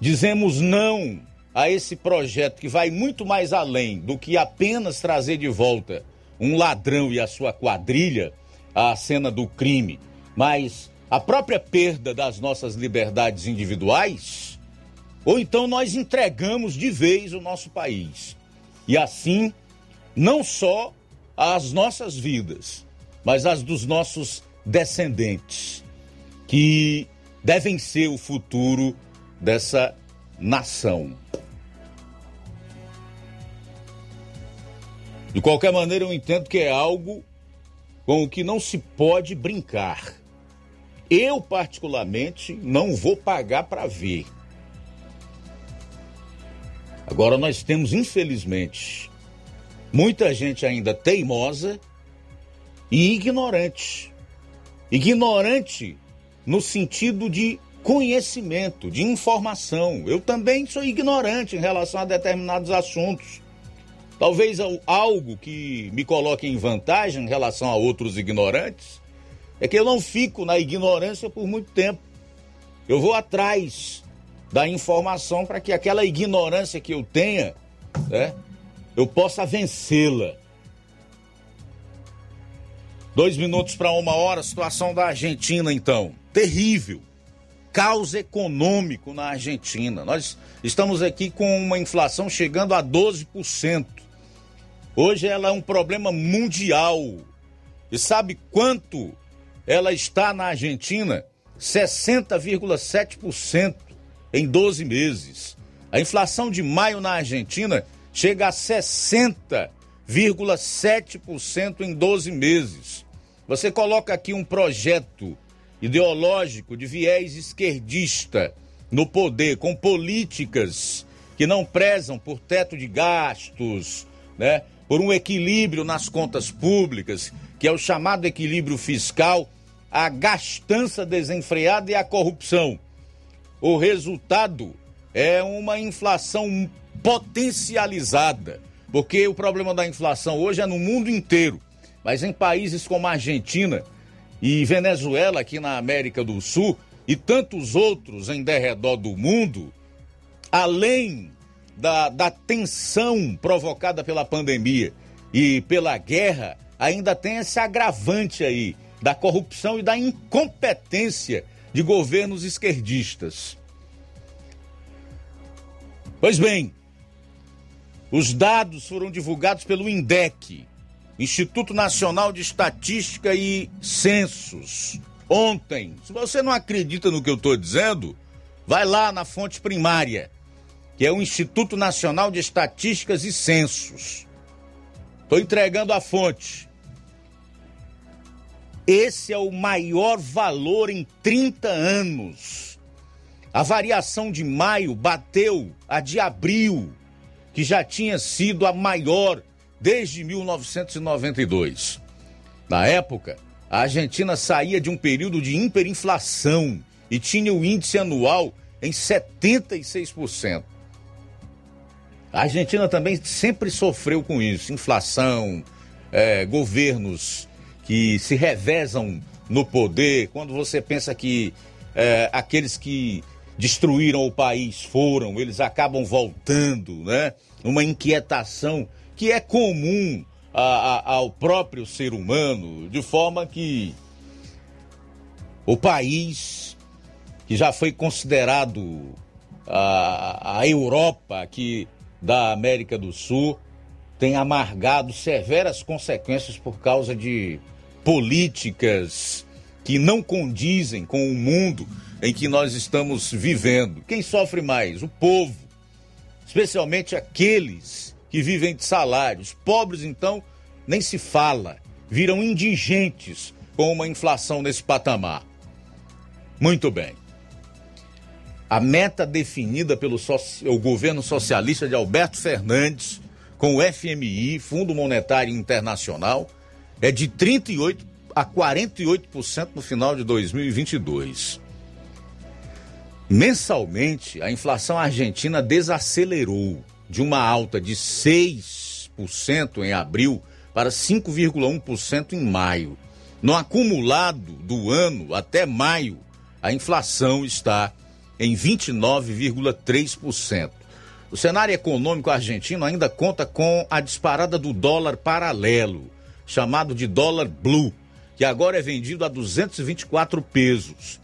dizemos não a esse projeto que vai muito mais além do que apenas trazer de volta um ladrão e a sua quadrilha à cena do crime, mas a própria perda das nossas liberdades individuais, ou então nós entregamos de vez o nosso país. E assim, não só as nossas vidas, mas as dos nossos descendentes, que devem ser o futuro dessa nação. De qualquer maneira, eu entendo que é algo com o que não se pode brincar. Eu, particularmente, não vou pagar para ver. Agora, nós temos, infelizmente, muita gente ainda teimosa e ignorante. Ignorante no sentido de conhecimento, de informação. Eu também sou ignorante em relação a determinados assuntos. Talvez algo que me coloque em vantagem em relação a outros ignorantes é que eu não fico na ignorância por muito tempo. Eu vou atrás da informação para que aquela ignorância que eu tenha, né, eu possa vencê-la. Dois minutos para uma hora, situação da Argentina, então. Terrível. Caos econômico na Argentina. Nós estamos aqui com uma inflação chegando a 12%. Hoje ela é um problema mundial. E sabe quanto ela está na Argentina? 60,7% em 12 meses. A inflação de maio na Argentina chega a 60,7% em 12 meses. Você coloca aqui um projeto ideológico de viés esquerdista no poder, com políticas que não prezam por teto de gastos, né? por um equilíbrio nas contas públicas, que é o chamado equilíbrio fiscal, a gastança desenfreada e a corrupção. O resultado é uma inflação potencializada, porque o problema da inflação hoje é no mundo inteiro, mas em países como a Argentina e Venezuela, aqui na América do Sul, e tantos outros em derredor do mundo, além da, da tensão provocada pela pandemia e pela guerra, ainda tem esse agravante aí da corrupção e da incompetência de governos esquerdistas. Pois bem, os dados foram divulgados pelo INDEC, Instituto Nacional de Estatística e Censos, ontem. Se você não acredita no que eu estou dizendo, vai lá na fonte primária, que é o Instituto Nacional de Estatísticas e Censos. Estou entregando a fonte. Esse é o maior valor em 30 anos. A variação de maio bateu a de abril, que já tinha sido a maior desde 1992. Na época, a Argentina saía de um período de hiperinflação e tinha o índice anual em 76%. A Argentina também sempre sofreu com isso: inflação, é, governos que se revezam no poder. Quando você pensa que é, aqueles que destruíram o país foram, eles acabam voltando, né? Uma inquietação que é comum a, a, ao próprio ser humano, de forma que o país que já foi considerado a, a Europa aqui da América do Sul tem amargado severas consequências por causa de políticas que não condizem com o mundo em que nós estamos vivendo. Quem sofre mais? O povo, especialmente aqueles que vivem de salários. Pobres, então, nem se fala, viram indigentes com uma inflação nesse patamar. Muito bem. A meta definida pelo o governo socialista de Alberto Fernandes com o FMI, Fundo Monetário Internacional, é de 38 a 48% no final de 2022. Mensalmente, a inflação argentina desacelerou de uma alta de 6% em abril para 5,1% em maio. No acumulado do ano até maio, a inflação está em 29,3%. O cenário econômico argentino ainda conta com a disparada do dólar paralelo, chamado de dólar blue, que agora é vendido a 224 pesos.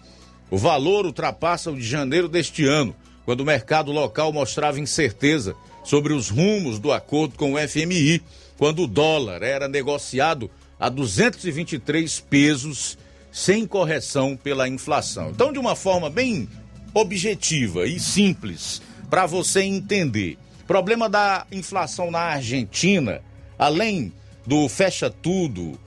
O valor ultrapassa o de janeiro deste ano, quando o mercado local mostrava incerteza sobre os rumos do acordo com o FMI, quando o dólar era negociado a 223 pesos sem correção pela inflação. Então, de uma forma bem objetiva e simples para você entender. Problema da inflação na Argentina, além do fecha tudo,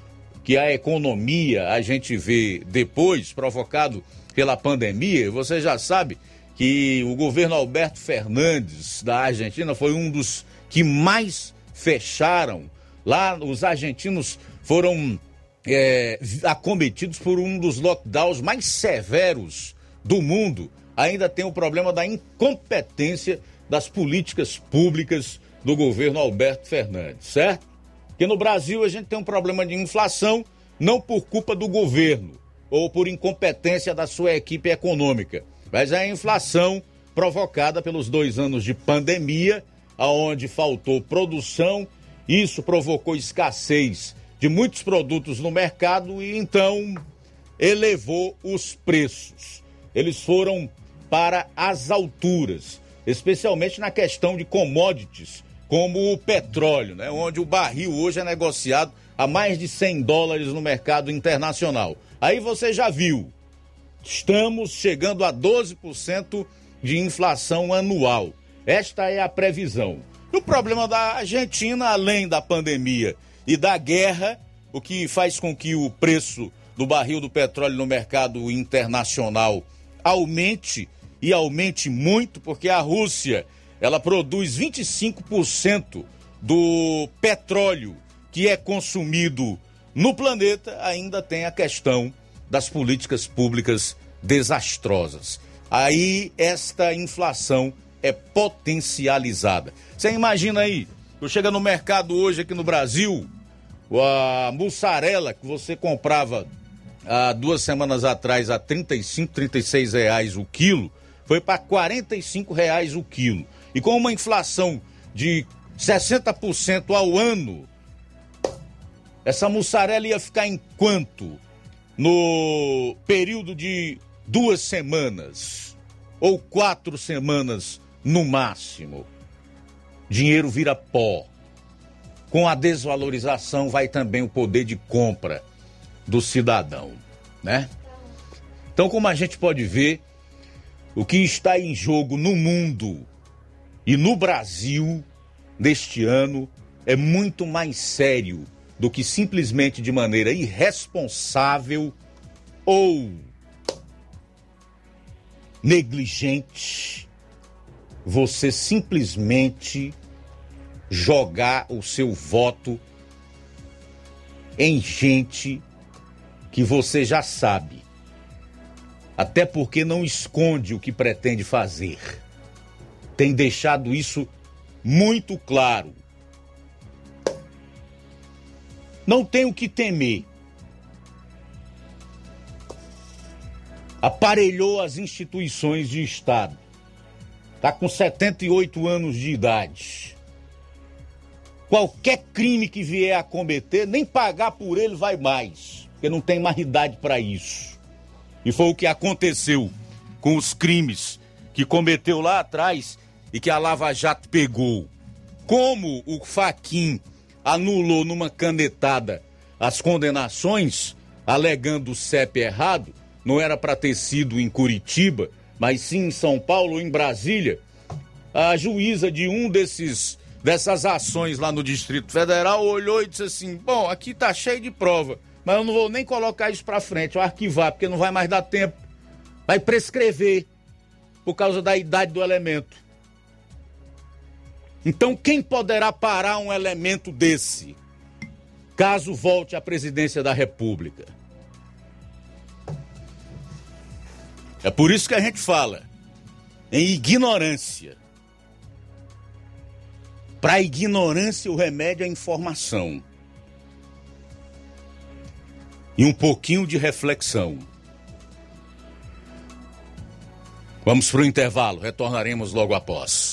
que a economia a gente vê depois, provocado pela pandemia, você já sabe que o governo Alberto Fernandes da Argentina foi um dos que mais fecharam. Lá, os argentinos foram é, acometidos por um dos lockdowns mais severos do mundo ainda tem o problema da incompetência das políticas públicas do governo Alberto Fernandes, certo? Que no Brasil a gente tem um problema de inflação, não por culpa do governo ou por incompetência da sua equipe econômica, mas é a inflação provocada pelos dois anos de pandemia, aonde faltou produção, isso provocou escassez de muitos produtos no mercado e então elevou os preços. Eles foram para as alturas, especialmente na questão de commodities, como o petróleo, né? onde o barril hoje é negociado a mais de 100 dólares no mercado internacional. Aí você já viu, estamos chegando a 12% de inflação anual. Esta é a previsão. E o problema da Argentina, além da pandemia e da guerra, o que faz com que o preço do barril do petróleo no mercado internacional aumente e aumente muito, porque a Rússia ela produz 25% do petróleo que é consumido no planeta, ainda tem a questão das políticas públicas desastrosas. Aí esta inflação é potencializada. Você imagina aí, eu chega no mercado hoje aqui no Brasil, a mussarela que você comprava há duas semanas atrás a 35, 36 reais o quilo, foi para 45 reais o quilo. E com uma inflação de 60% ao ano, essa mussarela ia ficar em quanto? No período de duas semanas ou quatro semanas no máximo. Dinheiro vira pó. Com a desvalorização vai também o poder de compra do cidadão, né? Então, como a gente pode ver, o que está em jogo no mundo e no Brasil neste ano é muito mais sério do que simplesmente de maneira irresponsável ou negligente você simplesmente jogar o seu voto em gente que você já sabe. Até porque não esconde o que pretende fazer. Tem deixado isso muito claro. Não tem o que temer. Aparelhou as instituições de Estado. Está com 78 anos de idade. Qualquer crime que vier a cometer, nem pagar por ele vai mais, porque não tem mais idade para isso. E foi o que aconteceu com os crimes que cometeu lá atrás e que a Lava Jato pegou. Como o Faquin anulou numa canetada as condenações, alegando o CEP errado, não era para ter sido em Curitiba, mas sim em São Paulo ou em Brasília, a juíza de um desses dessas ações lá no Distrito Federal olhou e disse assim: "Bom, aqui tá cheio de prova, mas eu não vou nem colocar isso para frente, vou arquivar, porque não vai mais dar tempo. Vai prescrever por causa da idade do elemento. Então, quem poderá parar um elemento desse, caso volte à presidência da República? É por isso que a gente fala em ignorância. Para a ignorância, o remédio é informação. E um pouquinho de reflexão. Vamos para o intervalo, retornaremos logo após.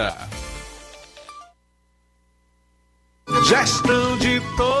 Gestão de todos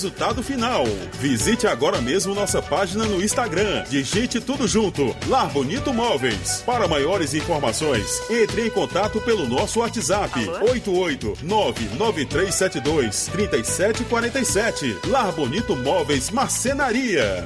final. Visite agora mesmo nossa página no Instagram. Digite tudo junto. Lar Bonito Móveis. Para maiores informações, entre em contato pelo nosso WhatsApp 88993723747. Lar Bonito Móveis Marcenaria.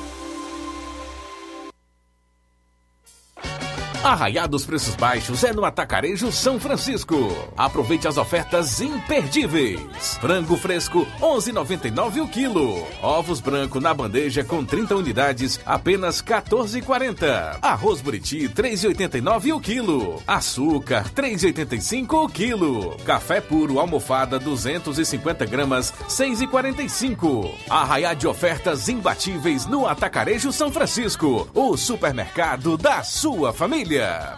Arraiados preços baixos é no Atacarejo São Francisco. Aproveite as ofertas imperdíveis. Frango fresco 11,99 o quilo. Ovos branco na bandeja com 30 unidades apenas 14,40. Arroz buriti 3,89 o quilo. Açúcar 3,85 o quilo. Café puro almofada 250 gramas 6,45. Arraiá de ofertas imbatíveis no Atacarejo São Francisco. O supermercado da sua família.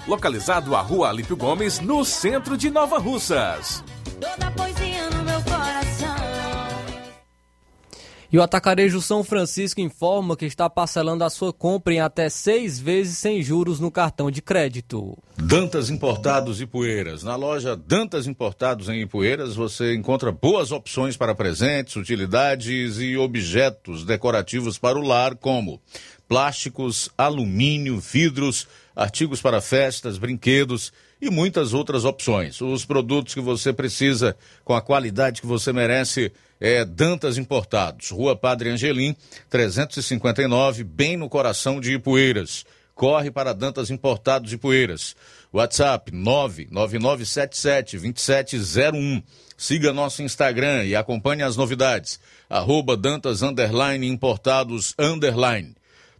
Localizado à Rua Alípio Gomes, no centro de Nova Russas. Toda poesia no meu coração. E o Atacarejo São Francisco informa que está parcelando a sua compra em até seis vezes sem juros no cartão de crédito. Dantas Importados e Poeiras. Na loja Dantas Importados em Ipueiras você encontra boas opções para presentes, utilidades e objetos decorativos para o lar, como plásticos, alumínio, vidros, artigos para festas, brinquedos e muitas outras opções. Os produtos que você precisa com a qualidade que você merece é Dantas Importados, Rua Padre Angelim, 359, bem no coração de Ipueiras. Corre para Dantas Importados de Poeiras. WhatsApp 999772701. Siga nosso Instagram e acompanhe as novidades. Arroba Dantas Underline Importados Underline.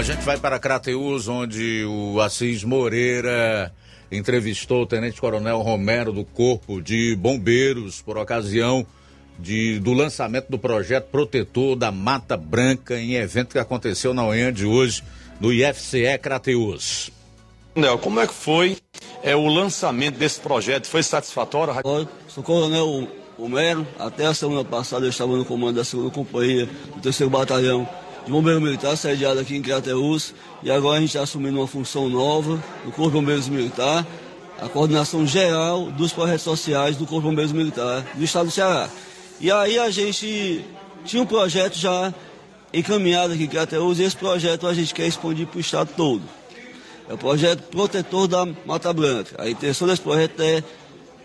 A gente vai para Crateus, onde o Assis Moreira entrevistou o Tenente Coronel Romero do Corpo de Bombeiros por ocasião de, do lançamento do projeto Protetor da Mata Branca em evento que aconteceu na manhã de hoje no IFCE Crateus. Nel, como é que foi é, o lançamento desse projeto? Foi satisfatório? Sou coronel Romero, até a semana passada eu estava no comando da segunda companhia do terceiro batalhão de bombeiro militar, sediado aqui em Crateus, e agora a gente está assumindo uma função nova no Corpo de Bombeiros Militar, a coordenação geral dos projetos sociais do Corpo de Bombeiros Militar do Estado do Ceará. E aí a gente tinha um projeto já encaminhado aqui em Crateus, e esse projeto a gente quer expandir para o Estado todo. É o projeto Protetor da Mata Branca. A intenção desse projeto é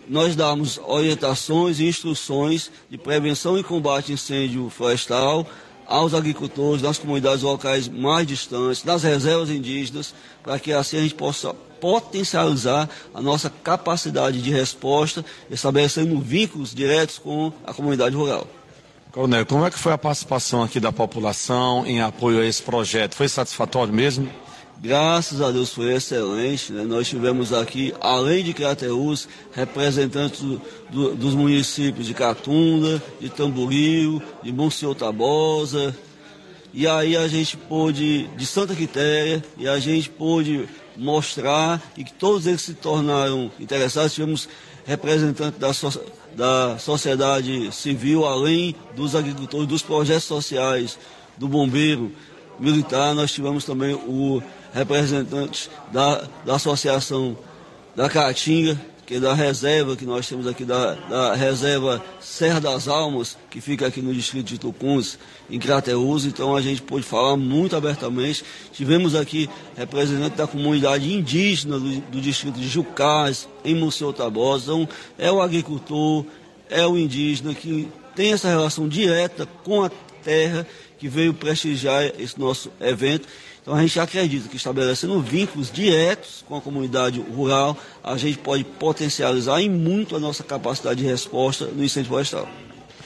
nós darmos orientações e instruções de prevenção e combate a incêndio florestal aos agricultores nas comunidades locais mais distantes, nas reservas indígenas, para que assim a gente possa potencializar a nossa capacidade de resposta, estabelecendo vínculos diretos com a comunidade rural. Coronel, como é que foi a participação aqui da população em apoio a esse projeto? Foi satisfatório mesmo? Graças a Deus foi excelente. Né? Nós tivemos aqui, além de Crateus, representantes do, do, dos municípios de Catunda, de Tamboril, de Monsenhor Tabosa. E aí a gente pôde, de Santa Quitéria, e a gente pôde mostrar e que todos eles se tornaram interessados. Tivemos representantes da, so, da sociedade civil, além dos agricultores, dos projetos sociais, do bombeiro militar. Nós tivemos também o representantes da, da Associação da Caatinga, que é da reserva que nós temos aqui, da, da reserva Serra das Almas, que fica aqui no distrito de Tucuns, em Crateus. Então a gente pôde falar muito abertamente. Tivemos aqui representantes da comunidade indígena do, do distrito de Jucás, em Monsenhor Tabosa. Então é o agricultor, é o indígena que tem essa relação direta com a terra que veio prestigiar esse nosso evento então a gente acredita que estabelecendo vínculos diretos com a comunidade rural, a gente pode potencializar em muito a nossa capacidade de resposta no incêndio florestal.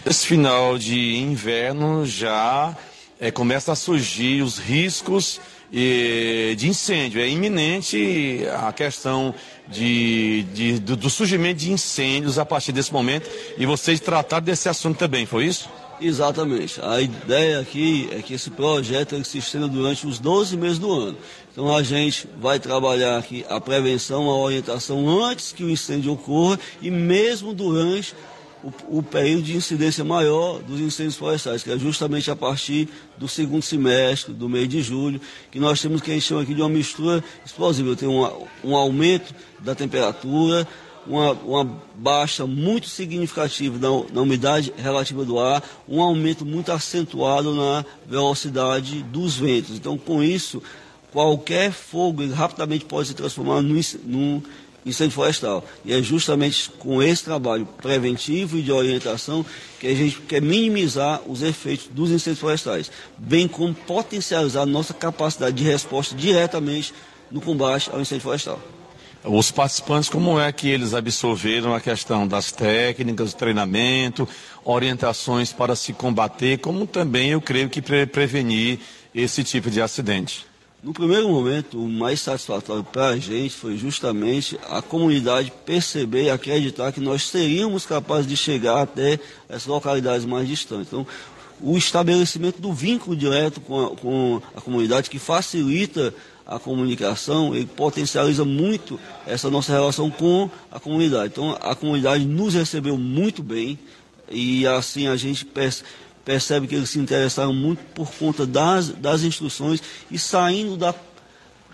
Esse final de inverno já é, começa a surgir os riscos e, de incêndio. É iminente a questão de, de do, do surgimento de incêndios a partir desse momento e vocês trataram desse assunto também, foi isso? Exatamente. A ideia aqui é que esse projeto ele se estenda durante os 12 meses do ano. Então a gente vai trabalhar aqui a prevenção, a orientação antes que o incêndio ocorra e mesmo durante o, o, período de incidência maior dos incêndios florestais, que é justamente a partir do segundo semestre, do mês de julho, que nós temos que a gente chama aqui de uma mistura explosiva. Tem um, um aumento da temperatura, uma, uma baixa muito significativa na, na, umidade relativa do ar, um aumento muito acentuado na velocidade dos ventos. Então, com isso, qualquer fogo rapidamente pode se transformar num, num incêndio florestal. E é justamente com esse trabalho preventivo e de orientação que a gente quer minimizar os efeitos dos incêndios florestais, bem como potencializar nossa capacidade de resposta diretamente no combate ao incêndio florestal. Os participantes, como é que eles absorveram a questão das técnicas, treinamento, orientações para se combater, como também eu creio que pre prevenir esse tipo de acidente? No primeiro momento, o mais satisfatório para a gente foi justamente a comunidade perceber e acreditar que nós seríamos capazes de chegar até as localidades mais distantes. Então, o estabelecimento do vínculo direto com a, com a comunidade, que facilita a comunicação, ele potencializa muito essa nossa relação com a comunidade. Então, a comunidade nos recebeu muito bem e assim a gente percebe que eles se interessaram muito por conta das, das instruções e saindo da,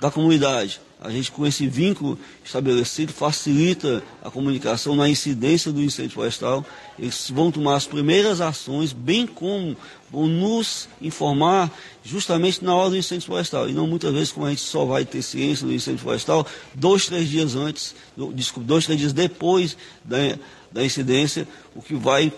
da comunidade. A gente, com esse vínculo estabelecido, facilita a comunicação na incidência do incêndio florestal. Eles vão tomar as primeiras ações, bem como vão nos informar justamente na hora do incêndio florestal. E não muitas vezes, como a gente só vai ter ciência do incêndio florestal, dois, três dias antes, desculpa, dois, três dias depois da, da incidência, o que vai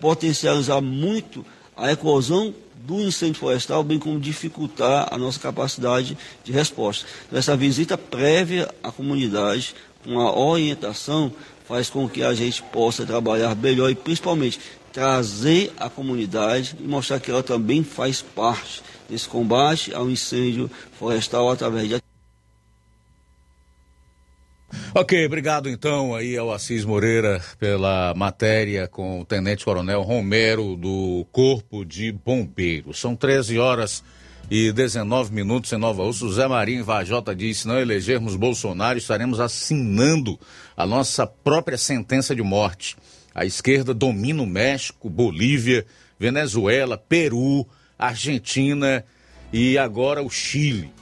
potencializar muito a eclosão do incêndio florestal, bem como dificultar a nossa capacidade de resposta. Então, essa visita prévia à comunidade, com a orientação, faz com que a gente possa trabalhar melhor e, principalmente, trazer a comunidade e mostrar que ela também faz parte desse combate ao incêndio florestal através de Ok, obrigado então aí ao Assis Moreira pela matéria com o Tenente Coronel Romero do Corpo de Bombeiros. São 13 horas e 19 minutos em Nova Urso. Zé Marinho Vajota disse: se não elegermos Bolsonaro, estaremos assinando a nossa própria sentença de morte. A esquerda domina o México, Bolívia, Venezuela, Peru, Argentina e agora o Chile.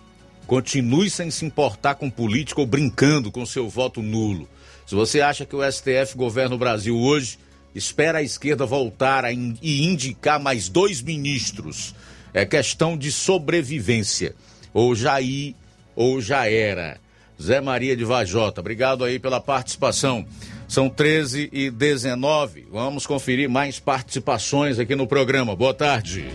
Continue sem se importar com político ou brincando com seu voto nulo. Se você acha que o STF governa o Brasil hoje, espera a esquerda voltar a in e indicar mais dois ministros. É questão de sobrevivência. Ou já ir, ou já era. Zé Maria de Vajota, obrigado aí pela participação. São 13 e 19. Vamos conferir mais participações aqui no programa. Boa tarde.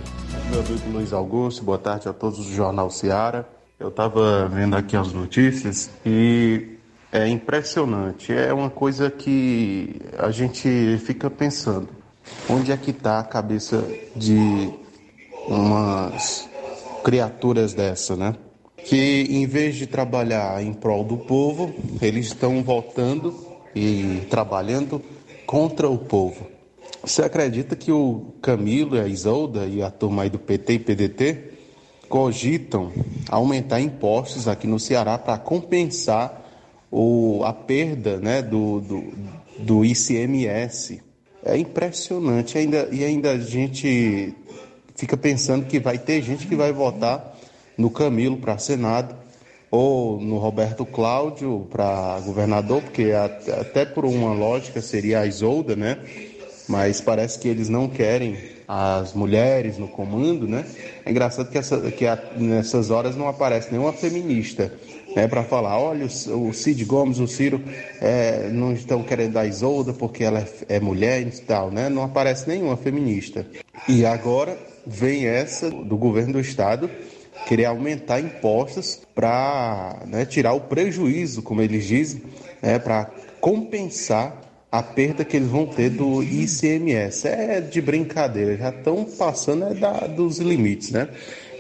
Meu amigo Luiz Augusto, boa tarde a todos do Jornal Seara. Eu estava vendo aqui as notícias e é impressionante. É uma coisa que a gente fica pensando. Onde é que está a cabeça de umas criaturas dessa, né? Que em vez de trabalhar em prol do povo, eles estão votando e trabalhando contra o povo. Você acredita que o Camilo, a Isolda e a turma aí do PT e PDT cogitam aumentar impostos aqui no Ceará para compensar o, a perda né, do, do, do ICMS? É impressionante. Ainda, e ainda a gente fica pensando que vai ter gente que vai votar no Camilo para Senado ou no Roberto Cláudio para governador, porque até por uma lógica seria a Isolda, né? Mas parece que eles não querem as mulheres no comando, né? É engraçado que, essa, que a, nessas horas não aparece nenhuma feminista, né? Para falar, olha, o, o, Cid Gomes, o Ciro é, não estão querendo a Isolda porque ela é, é mulher e tal, né? Não aparece nenhuma feminista. E agora vem essa do governo do estado querer aumentar impostos para né, tirar o prejuízo, como eles dizem, né, para compensar a perda que eles vão ter do ICMS. É de brincadeira, já estão passando é da, dos limites, né?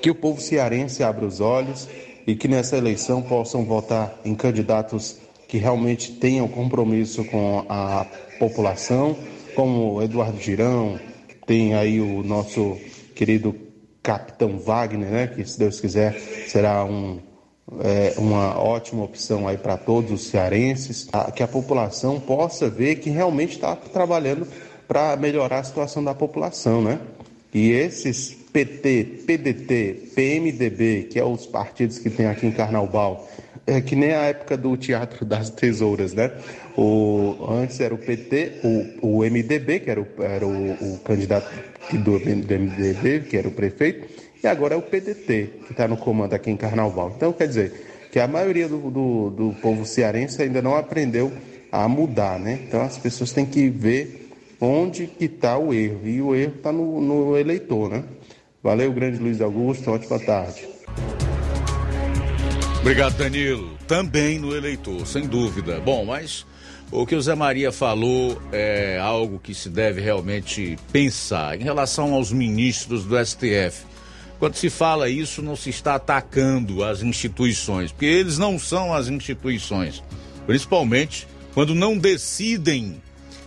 Que o povo cearense abra os olhos e que nessa eleição possam votar em candidatos que realmente tenham compromisso com a população, como Eduardo Girão, tem aí o nosso querido Capitão Wagner, né, que se Deus quiser será um, é, uma ótima opção aí para todos os cearenses, a, que a população possa ver que realmente está trabalhando para melhorar a situação da população, né? E esses PT, PDT, PMDB, que é os partidos que tem aqui em Carnaubal, é que nem a época do Teatro das Tesouras, né? O, antes era o PT, o, o MDB, que era o, era o, o candidato do MDB, que era o prefeito, e agora é o PDT, que está no comando aqui em Carnaval. Então, quer dizer, que a maioria do, do, do povo cearense ainda não aprendeu a mudar, né? Então, as pessoas têm que ver onde que está o erro, e o erro está no, no eleitor, né? Valeu, grande Luiz Augusto, ótima tarde. Obrigado, Danilo. Também no eleitor, sem dúvida. Bom, mas o que o Zé Maria falou é algo que se deve realmente pensar em relação aos ministros do STF. Quando se fala isso, não se está atacando as instituições, porque eles não são as instituições. Principalmente quando não decidem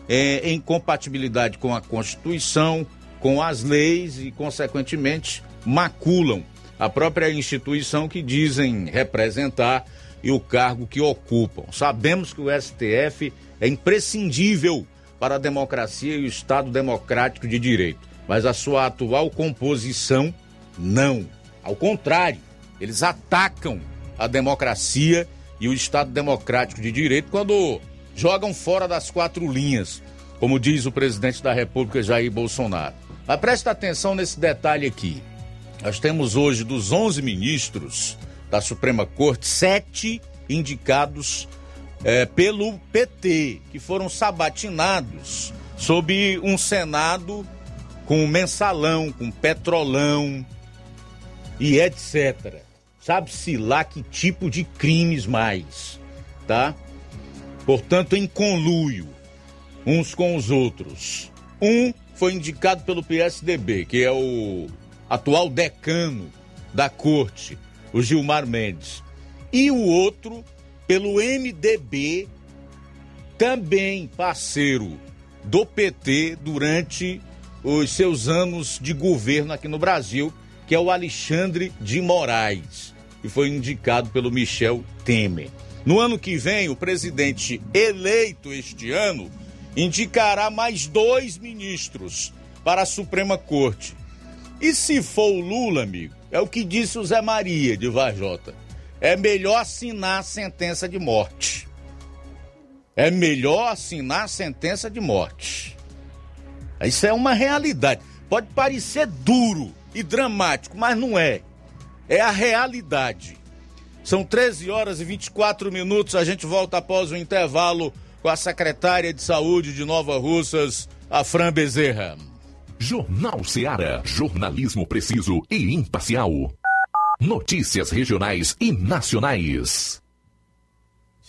é, em compatibilidade com a Constituição, com as leis e, consequentemente, maculam a própria instituição que dizem representar e o cargo que ocupam. Sabemos que o STF é imprescindível para a democracia e o Estado democrático de direito, mas a sua atual composição não. Ao contrário, eles atacam a democracia e o Estado democrático de direito quando jogam fora das quatro linhas, como diz o presidente da República Jair Bolsonaro. Mas preste atenção nesse detalhe aqui. Nós temos hoje, dos 11 ministros da Suprema Corte, sete indicados é, pelo PT, que foram sabatinados sob um Senado com mensalão, com petrolão e etc. Sabe-se lá que tipo de crimes mais, tá? Portanto, em conluio uns com os outros. Um foi indicado pelo PSDB, que é o atual decano da corte, o Gilmar Mendes. E o outro pelo MDB, também parceiro do PT durante os seus anos de governo aqui no Brasil, que é o Alexandre de Moraes, e foi indicado pelo Michel Temer. No ano que vem, o presidente eleito este ano indicará mais dois ministros para a Suprema Corte. E se for o Lula, amigo, é o que disse o Zé Maria de Vajota. É melhor assinar a sentença de morte. É melhor assinar a sentença de morte. Isso é uma realidade. Pode parecer duro e dramático, mas não é. É a realidade. São 13 horas e 24 minutos. A gente volta após o intervalo com a secretária de Saúde de Nova Russas, a Fran Bezerra. Jornal Seara. Jornalismo preciso e imparcial. Notícias regionais e nacionais.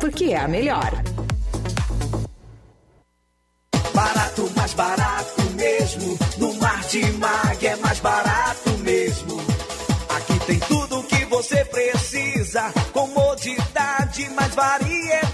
porque é a melhor. Barato, mais barato mesmo. No Martimag é mais barato mesmo. Aqui tem tudo o que você precisa. Comodidade, mais variedade.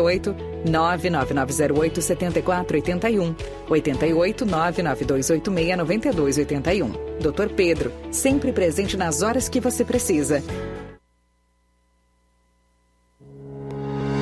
99908 7481 88 99286 9281. Dr. Pedro, sempre presente nas horas que você precisa.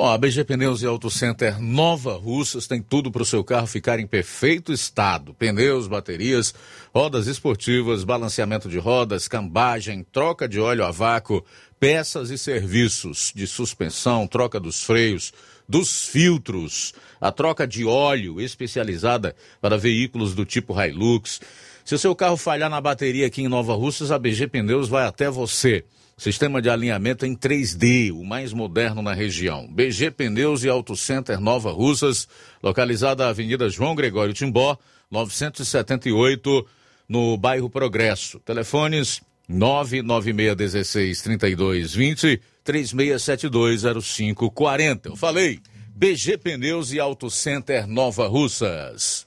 A BG Pneus e Auto Center Nova Russas tem tudo para o seu carro ficar em perfeito estado: pneus, baterias, rodas esportivas, balanceamento de rodas, cambagem, troca de óleo a vácuo, peças e serviços de suspensão, troca dos freios, dos filtros, a troca de óleo especializada para veículos do tipo Hilux. Se o seu carro falhar na bateria aqui em Nova Russas, a BG Pneus vai até você. Sistema de alinhamento em 3D, o mais moderno na região. BG Pneus e Auto Center Nova Russas, localizada na Avenida João Gregório Timbó, 978, no bairro Progresso. Telefones 996163220, 36720540. Eu falei, BG Pneus e Auto Center Nova Russas.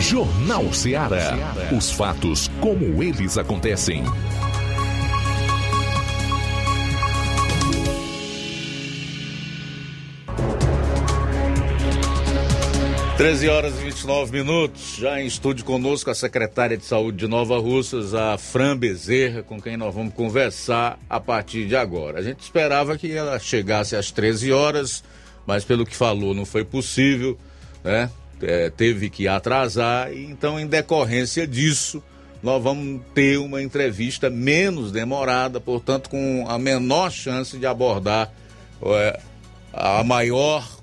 Jornal Ceará. Os fatos como eles acontecem. 13 horas e 29 minutos, já em estúdio conosco a secretária de saúde de Nova Russas, a Fran Bezerra, com quem nós vamos conversar a partir de agora. A gente esperava que ela chegasse às 13 horas, mas pelo que falou não foi possível, né? É, teve que atrasar, então em decorrência disso, nós vamos ter uma entrevista menos demorada, portanto com a menor chance de abordar é, a maior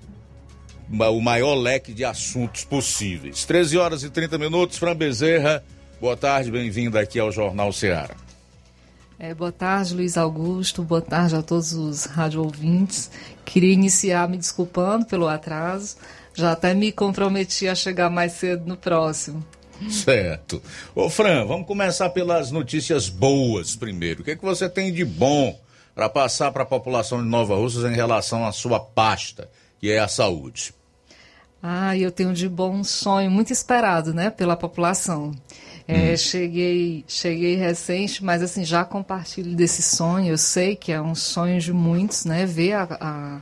o maior leque de assuntos possíveis. 13 horas e 30 minutos, Fran Bezerra, boa tarde, bem-vinda aqui ao Jornal Ceará. É, boa tarde, Luiz Augusto, boa tarde a todos os rádio ouvintes. Queria iniciar me desculpando pelo atraso, já até me comprometi a chegar mais cedo no próximo. Certo. Ô Fran, vamos começar pelas notícias boas primeiro. O que, é que você tem de bom para passar para a população de Nova Russas em relação à sua pasta, que é a saúde? Ah, eu tenho de bom um sonho muito esperado, né, pela população. É, hum. Cheguei, cheguei recente, mas assim já compartilho desse sonho. Eu sei que é um sonho de muitos, né, ver a,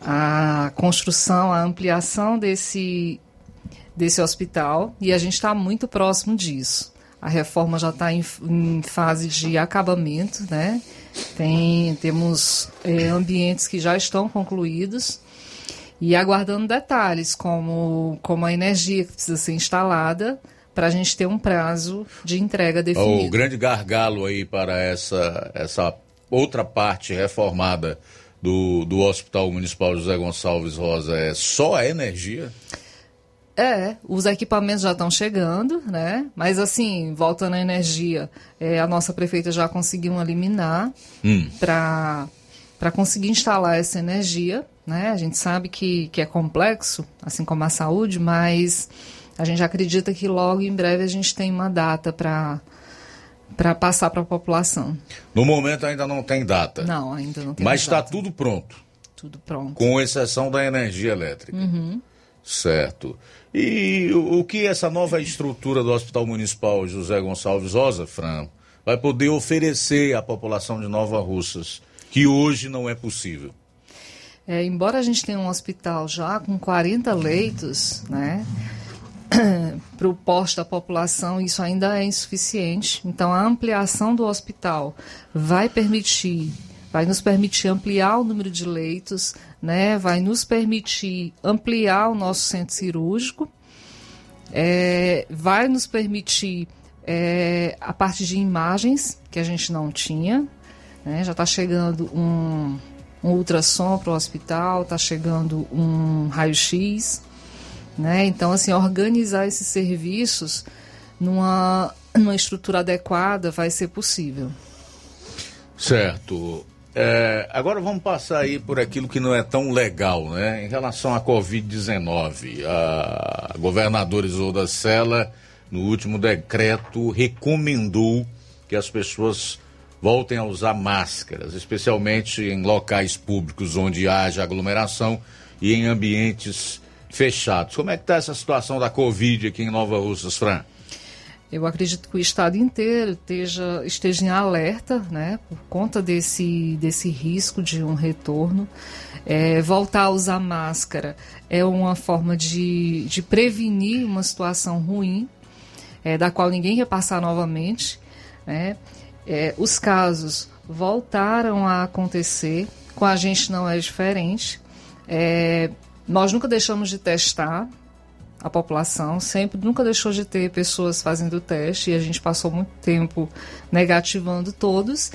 a, a construção, a ampliação desse desse hospital e a gente está muito próximo disso. A reforma já está em, em, fase de acabamento, né? Tem, temos é, ambientes que já estão concluídos e aguardando detalhes, como, como a energia que precisa ser instalada para a gente ter um prazo de entrega definido. O grande gargalo aí para essa, essa outra parte reformada do, do Hospital Municipal José Gonçalves Rosa é só a energia? É, os equipamentos já estão chegando, né? Mas assim, voltando à energia, é, a nossa prefeita já conseguiu um liminar hum. para conseguir instalar essa energia né? A gente sabe que, que é complexo, assim como a saúde, mas a gente acredita que logo em breve a gente tem uma data para para passar para a população. No momento ainda não tem data. Não, ainda não tem. Mas está tudo pronto. Tudo pronto. Com exceção da energia elétrica. Uhum. Certo. E o, o que essa nova estrutura do Hospital Municipal José Gonçalves Rosa, Fran, vai poder oferecer à população de Nova Russas, que hoje não é possível? É, embora a gente tenha um hospital já com 40 leitos, né? para o posto da população, isso ainda é insuficiente. Então, a ampliação do hospital vai permitir, vai nos permitir ampliar o número de leitos, né? vai nos permitir ampliar o nosso centro cirúrgico, é, vai nos permitir é, a parte de imagens, que a gente não tinha. Né? Já está chegando um um ultrassom para o hospital, está chegando um raio-x. Né? Então, assim, organizar esses serviços numa, numa estrutura adequada vai ser possível. Certo. É, agora vamos passar aí por aquilo que não é tão legal, né? Em relação à Covid-19, a governadora Isolda Sela, no último decreto, recomendou que as pessoas voltem a usar máscaras, especialmente em locais públicos onde haja aglomeração e em ambientes fechados. Como é que está essa situação da Covid aqui em Nova Russas, Fran? Eu acredito que o estado inteiro esteja, esteja em alerta, né, por conta desse, desse risco de um retorno. É, voltar a usar máscara é uma forma de, de prevenir uma situação ruim, é, da qual ninguém quer passar novamente. Né? É, os casos voltaram a acontecer, com a gente não é diferente. É, nós nunca deixamos de testar a população, sempre nunca deixou de ter pessoas fazendo teste e a gente passou muito tempo negativando todos.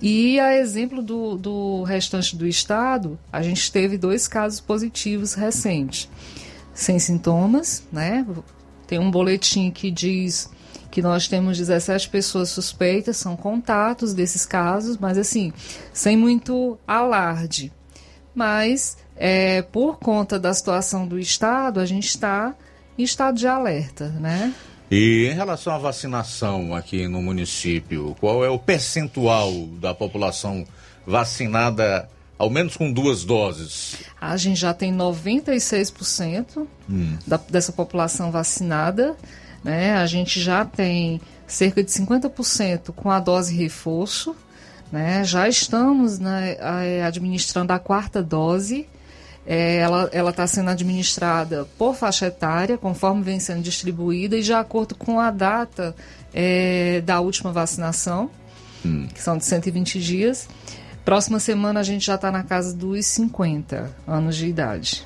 E a exemplo do, do restante do estado, a gente teve dois casos positivos recentes, sem sintomas, né? Tem um boletim que diz que nós temos 17 pessoas suspeitas, são contatos desses casos, mas assim, sem muito alarde. Mas, é, por conta da situação do Estado, a gente está em estado de alerta, né? E em relação à vacinação aqui no município, qual é o percentual da população vacinada, ao menos com duas doses? A gente já tem 96% hum. da, dessa população vacinada, né? A gente já tem cerca de 50% com a dose reforço, né? Já estamos né, administrando a quarta dose. É, ela está sendo administrada por faixa etária, conforme vem sendo distribuída, e de acordo com a data é, da última vacinação, hum. que são de 120 dias. Próxima semana a gente já está na casa dos 50 anos de idade.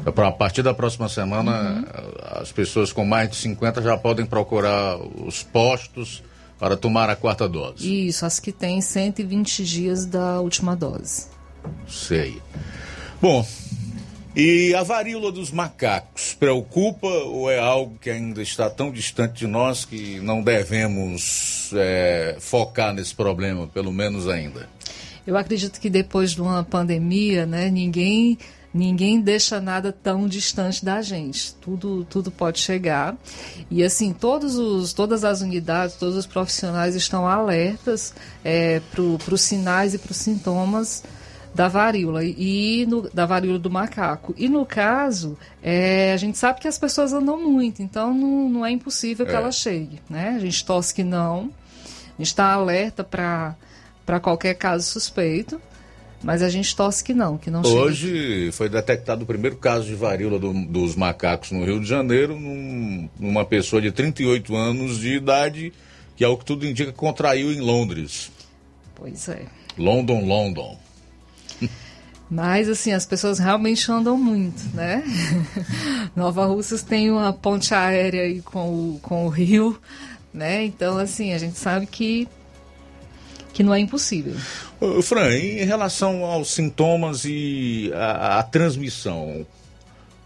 Então, a partir da próxima semana, uhum. as pessoas com mais de 50 já podem procurar os postos para tomar a quarta dose. Isso, as que têm 120 dias da última dose. Sei. Bom, e a varíola dos macacos preocupa ou é algo que ainda está tão distante de nós que não devemos é, focar nesse problema, pelo menos ainda? Eu acredito que depois de uma pandemia, né, ninguém ninguém deixa nada tão distante da gente. Tudo, tudo pode chegar. E assim, todos os, todas as unidades, todos os profissionais estão alertas é, para os sinais e para os sintomas da varíola e no, da varíola do macaco. E no caso, é, a gente sabe que as pessoas andam muito, então não, não é impossível que é. ela chegue. Né? A gente torce que não. A gente está alerta para qualquer caso suspeito. Mas a gente torce que não, que não Hoje chegue. foi detectado o primeiro caso de varíola do, dos macacos no Rio de Janeiro, num, numa pessoa de 38 anos de idade, que é o que tudo indica contraiu em Londres. Pois é. London, London. Mas, assim, as pessoas realmente andam muito, né? Nova Russas tem uma ponte aérea aí com o, com o Rio, né? Então, assim, a gente sabe que, que não é impossível. Ô, Fran, em relação aos sintomas e a, a transmissão, o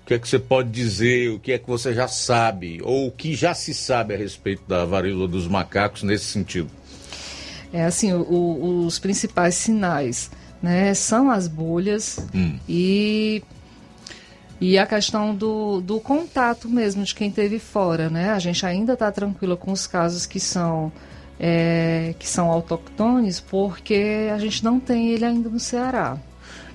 que é que você pode dizer, o que é que você já sabe, ou o que já se sabe a respeito da varíola dos macacos nesse sentido? É assim, o, os principais sinais né, são as bolhas hum. e e a questão do, do contato mesmo de quem teve fora, né? A gente ainda está tranquila com os casos que são é, que são autoctones, porque a gente não tem ele ainda no Ceará.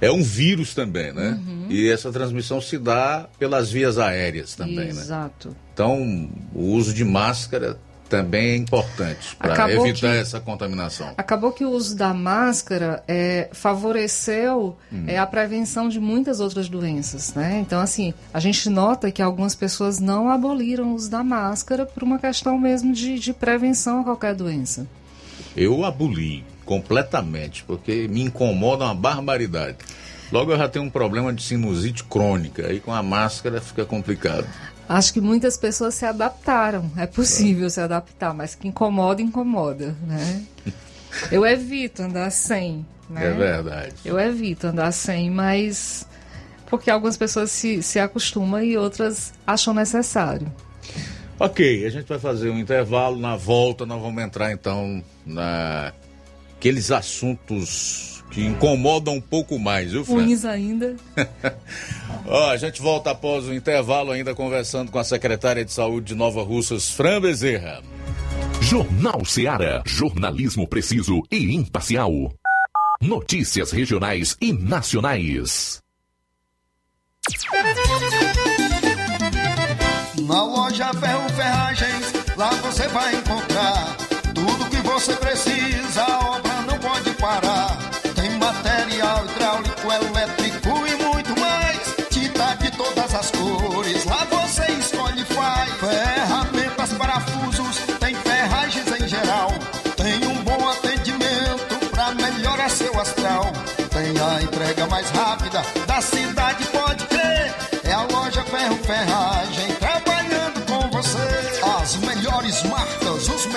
É um vírus também, né? Uhum. E essa transmissão se dá pelas vias aéreas também, Exato. né? Exato. Então, o uso de máscara também é importante para evitar que, essa contaminação. Acabou que o uso da máscara é, favoreceu hum. é, a prevenção de muitas outras doenças, né? Então, assim, a gente nota que algumas pessoas não aboliram o uso da máscara por uma questão mesmo de, de prevenção a qualquer doença. Eu aboli completamente, porque me incomoda uma barbaridade. Logo eu já tenho um problema de sinusite crônica, aí com a máscara fica complicado. Acho que muitas pessoas se adaptaram. É possível se adaptar, mas que incomoda, incomoda, né? Eu evito andar sem, né? É verdade. Eu evito andar sem, mas porque algumas pessoas se, se acostumam e outras acham necessário. Ok, a gente vai fazer um intervalo. Na volta, nós vamos entrar então naqueles assuntos que incomodam um pouco mais, viu, Fran? Ruins ainda. Ó, a gente volta após o intervalo, ainda conversando com a secretária de Saúde de Nova Russas, Fran Bezerra. Jornal Seara. Jornalismo preciso e imparcial. Notícias regionais e nacionais. Na loja Ferro Ferragens Lá você vai encontrar tudo que você precisa.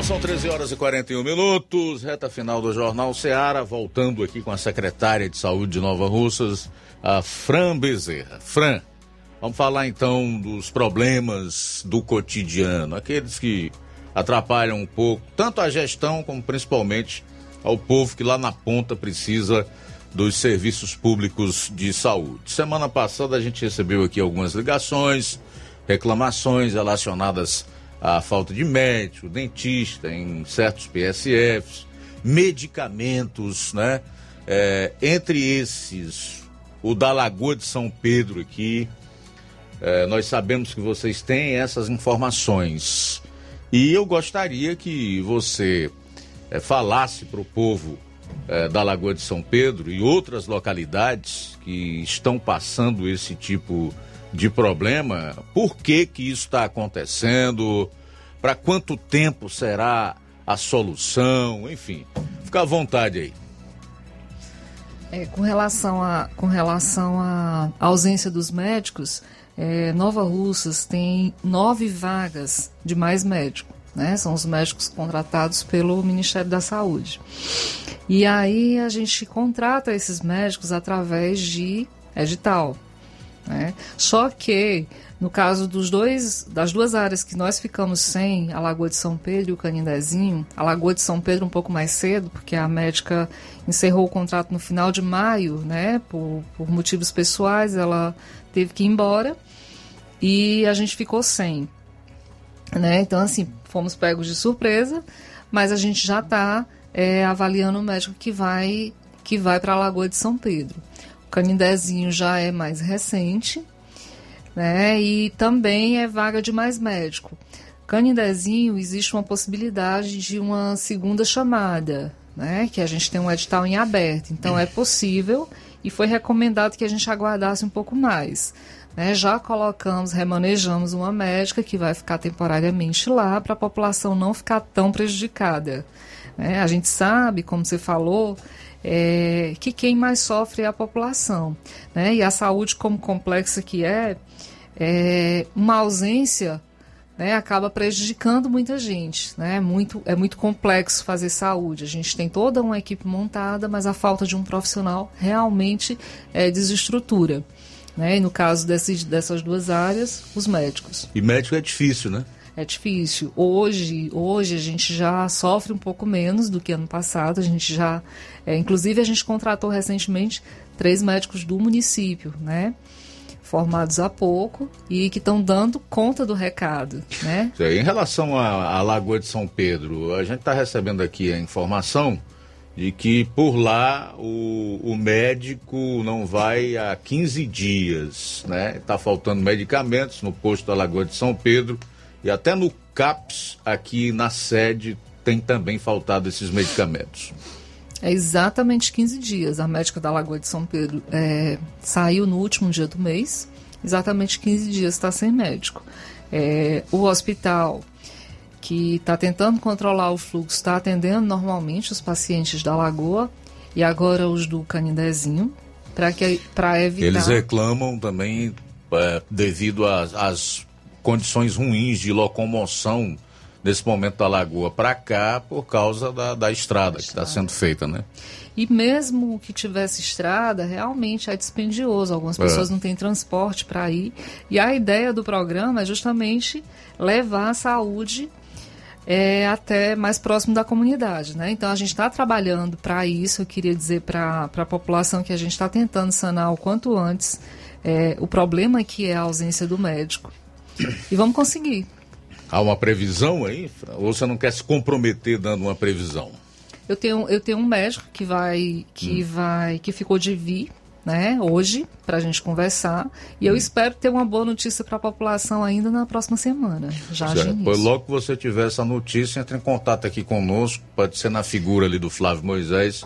Bom, são 13 horas e 41 minutos, reta final do Jornal Seara, voltando aqui com a secretária de Saúde de Nova Russas, a Fran Bezerra. Fran, vamos falar então dos problemas do cotidiano, aqueles que atrapalham um pouco, tanto a gestão como principalmente ao povo que lá na ponta precisa dos serviços públicos de saúde. Semana passada a gente recebeu aqui algumas ligações, reclamações relacionadas à falta de médico, dentista em certos PSFs, medicamentos, né? É, entre esses, o da Lagoa de São Pedro aqui, é, nós sabemos que vocês têm essas informações. E eu gostaria que você é, falasse para o povo é, da Lagoa de São Pedro e outras localidades que estão passando esse tipo de problema, por que que isso está acontecendo, para quanto tempo será a solução, enfim, fica à vontade aí. É, com relação a com relação à ausência dos médicos, é, Nova Russas tem nove vagas de mais médico. Né? São os médicos contratados pelo Ministério da Saúde. E aí a gente contrata esses médicos através de edital. Né? Só que, no caso dos dois, das duas áreas que nós ficamos sem, a Lagoa de São Pedro e o Canindezinho, a Lagoa de São Pedro um pouco mais cedo, porque a médica encerrou o contrato no final de maio, né, por, por motivos pessoais, ela teve que ir embora e a gente ficou sem. Né? Então, assim, fomos pegos de surpresa, mas a gente já está é, avaliando o médico que vai, que vai para a Lagoa de São Pedro. Canindezinho já é mais recente, né? E também é vaga de mais médico. Canindezinho existe uma possibilidade de uma segunda chamada, né? Que a gente tem um edital em aberto. Então é possível e foi recomendado que a gente aguardasse um pouco mais. Né? Já colocamos, remanejamos uma médica que vai ficar temporariamente lá para a população não ficar tão prejudicada. Né? A gente sabe, como você falou, é, que quem mais sofre é a população. Né? E a saúde, como complexa que é, é uma ausência né, acaba prejudicando muita gente. Né? É, muito, é muito complexo fazer saúde. A gente tem toda uma equipe montada, mas a falta de um profissional realmente é, desestrutura. Né? E no caso desses, dessas duas áreas, os médicos. E médico é difícil, né? É difícil. Hoje, hoje a gente já sofre um pouco menos do que ano passado. A gente já, é, inclusive, a gente contratou recentemente três médicos do município, né? Formados há pouco e que estão dando conta do recado, né? Em relação à, Lagoa de São Pedro, a gente está recebendo aqui a informação de que por lá o, o médico não vai há 15 dias, né? Está faltando medicamentos no posto da Lagoa de São Pedro e até no CAPS aqui na sede tem também faltado esses medicamentos. É exatamente 15 dias. A médica da Lagoa de São Pedro é, saiu no último dia do mês. Exatamente 15 dias está sem médico. É, o hospital que está tentando controlar o fluxo está atendendo normalmente os pacientes da Lagoa e agora os do Canindezinho para evitar. Eles reclamam também é, devido às condições ruins de locomoção nesse momento da lagoa para cá por causa da, da estrada que está sendo feita, né? E mesmo que tivesse estrada, realmente é dispendioso. Algumas é. pessoas é. não têm transporte para ir. E a ideia do programa é justamente levar a saúde é, até mais próximo da comunidade. Né? Então a gente está trabalhando para isso. Eu queria dizer para a população que a gente está tentando sanar o quanto antes é, o problema que é a ausência do médico. E vamos conseguir. Há uma previsão aí? Ou você não quer se comprometer dando uma previsão? Eu tenho, eu tenho um médico que vai, que hum. vai, que ficou de vir, né, hoje, para a gente conversar. E eu hum. espero ter uma boa notícia para a população ainda na próxima semana. Já Pois logo que você tiver essa notícia, entre em contato aqui conosco. Pode ser na figura ali do Flávio Moisés,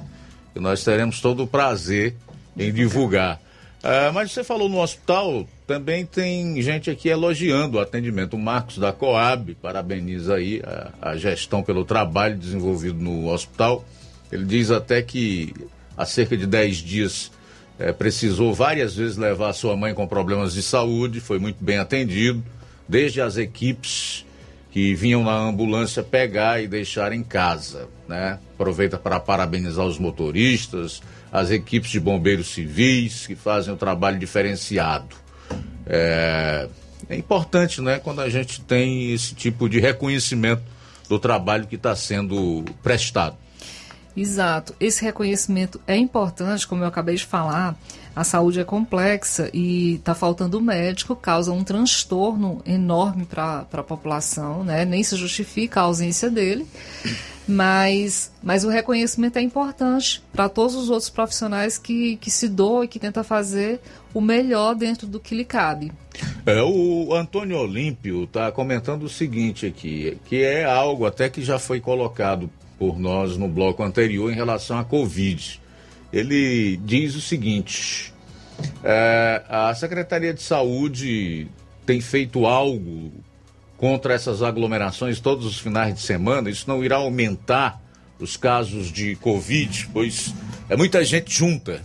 que nós teremos todo o prazer em divulgar. Uh, mas você falou no hospital, também tem gente aqui elogiando o atendimento. O Marcos da Coab parabeniza aí a, a gestão pelo trabalho desenvolvido no hospital. Ele diz até que há cerca de 10 dias é, precisou várias vezes levar sua mãe com problemas de saúde, foi muito bem atendido, desde as equipes que vinham na ambulância pegar e deixar em casa. Né? Aproveita para parabenizar os motoristas, as equipes de bombeiros civis que fazem o trabalho diferenciado. É, é importante, né, quando a gente tem esse tipo de reconhecimento do trabalho que está sendo prestado. Exato. Esse reconhecimento é importante, como eu acabei de falar. A saúde é complexa e está faltando médico, causa um transtorno enorme para a população, né? Nem se justifica a ausência dele. Mas, mas o reconhecimento é importante para todos os outros profissionais que, que se doam e que tentam fazer o melhor dentro do que lhe cabe. É, o Antônio Olímpio está comentando o seguinte aqui, que é algo até que já foi colocado por nós no bloco anterior em relação à Covid. Ele diz o seguinte: é, a Secretaria de Saúde tem feito algo contra essas aglomerações todos os finais de semana, isso não irá aumentar os casos de Covid, pois é muita gente junta.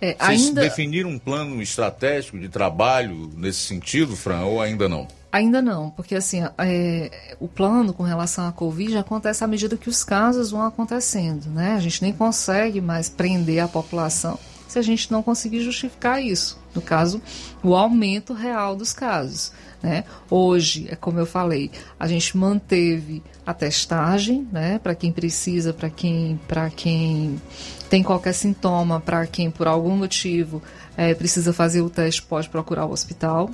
É, Vocês ainda... definiram um plano estratégico de trabalho nesse sentido, Fran, ou ainda não? Ainda não, porque assim, é, o plano com relação à Covid acontece à medida que os casos vão acontecendo, né? A gente nem consegue mais prender a população se a gente não conseguir justificar isso. No caso, o aumento real dos casos. Né? Hoje, é como eu falei, a gente manteve a testagem né, para quem precisa, para quem, quem tem qualquer sintoma, para quem por algum motivo é, precisa fazer o teste, pode procurar o hospital.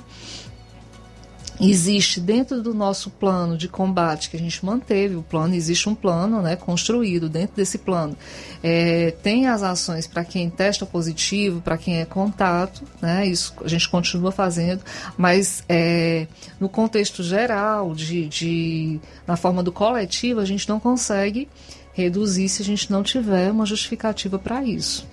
Existe dentro do nosso plano de combate que a gente manteve, o plano, existe um plano né, construído dentro desse plano. É, tem as ações para quem testa positivo, para quem é contato, né, isso a gente continua fazendo, mas é, no contexto geral, de, de, na forma do coletivo, a gente não consegue reduzir se a gente não tiver uma justificativa para isso.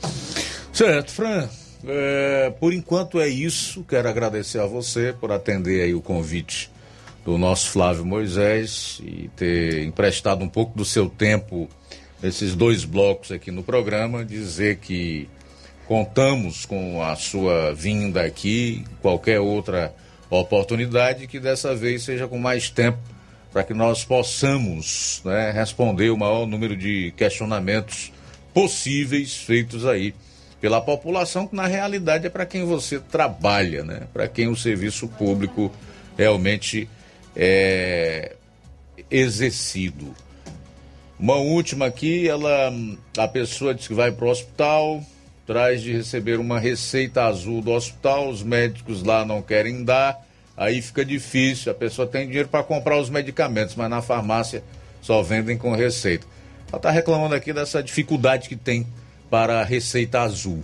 Certo, Fran. É, por enquanto é isso. Quero agradecer a você por atender aí o convite do nosso Flávio Moisés e ter emprestado um pouco do seu tempo nesses dois blocos aqui no programa. Dizer que contamos com a sua vinda aqui, qualquer outra oportunidade, que dessa vez seja com mais tempo para que nós possamos né, responder o maior número de questionamentos possíveis feitos aí pela população, que na realidade é para quem você trabalha, né? Para quem o serviço público realmente é exercido. Uma última aqui, ela, a pessoa diz que vai para o hospital, traz de receber uma receita azul do hospital, os médicos lá não querem dar, aí fica difícil, a pessoa tem dinheiro para comprar os medicamentos, mas na farmácia só vendem com receita. Ela está reclamando aqui dessa dificuldade que tem para a Receita Azul?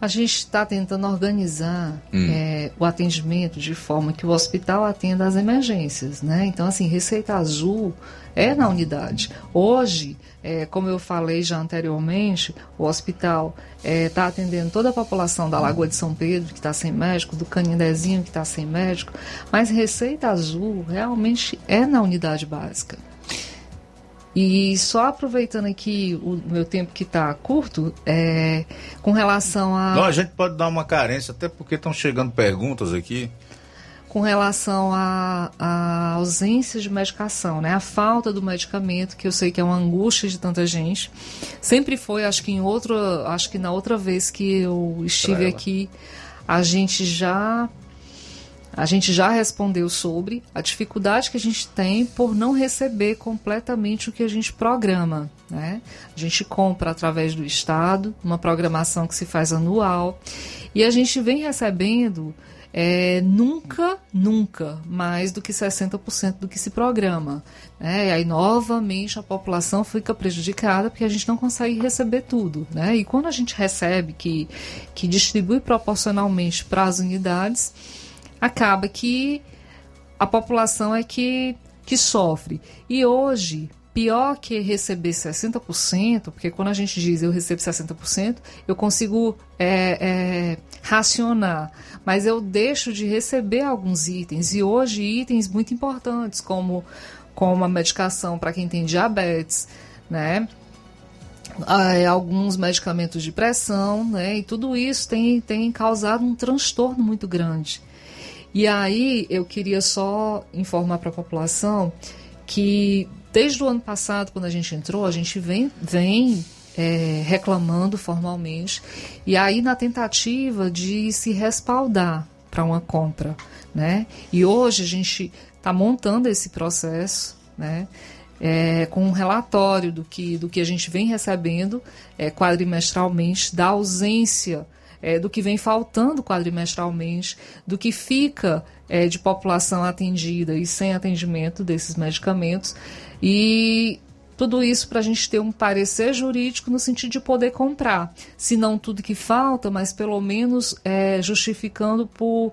A gente está tentando organizar hum. é, o atendimento de forma que o hospital atenda às emergências, né? Então, assim, Receita Azul é na unidade. Hoje, é, como eu falei já anteriormente, o hospital está é, tá atendendo toda a população da Lagoa de São Pedro, que está sem médico, do Canindezinho, que está sem médico, mas Receita Azul realmente é na unidade básica. E só aproveitando aqui o meu tempo que está curto, é, com relação a. Não, a gente pode dar uma carência, até porque estão chegando perguntas aqui. Com relação à ausência de medicação, né? A falta do medicamento, que eu sei que é uma angústia de tanta gente. Sempre foi, acho que em outra, acho que na outra vez que eu estive aqui, a gente já a gente já respondeu sobre a dificuldade que a gente tem por não receber completamente o que a gente programa. Né? A gente compra através do Estado, uma programação que se faz anual, e a gente vem recebendo é, nunca, nunca mais do que 60% do que se programa. Né? E aí, novamente, a população fica prejudicada porque a gente não consegue receber tudo. Né? E quando a gente recebe, que, que distribui proporcionalmente para as unidades acaba que a população é que, que sofre. E hoje, pior que receber 60%, porque quando a gente diz eu recebo 60%, eu consigo é, é, racionar, mas eu deixo de receber alguns itens, e hoje itens muito importantes, como, como a medicação para quem tem diabetes, né? Ah, alguns medicamentos de pressão, né? E tudo isso tem, tem causado um transtorno muito grande. E aí eu queria só informar para a população que desde o ano passado, quando a gente entrou, a gente vem, vem é, reclamando formalmente, e aí na tentativa de se respaldar para uma compra. Né? E hoje a gente está montando esse processo, né? É, com um relatório do que, do que a gente vem recebendo é, quadrimestralmente da ausência é, do que vem faltando quadrimestralmente, do que fica é, de população atendida e sem atendimento desses medicamentos. E tudo isso para a gente ter um parecer jurídico no sentido de poder comprar. Se não tudo que falta, mas pelo menos é, justificando por,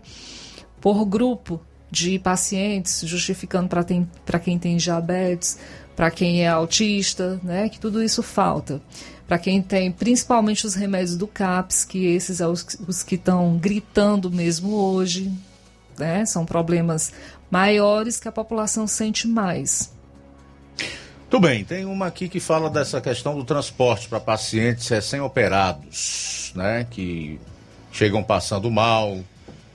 por grupo de pacientes, justificando para quem tem diabetes, para quem é autista, né, que tudo isso falta para quem tem principalmente os remédios do CAPS, que esses são os, os que estão gritando mesmo hoje, né? São problemas maiores que a população sente mais. Tudo bem, tem uma aqui que fala dessa questão do transporte para pacientes recém-operados, né? Que chegam passando mal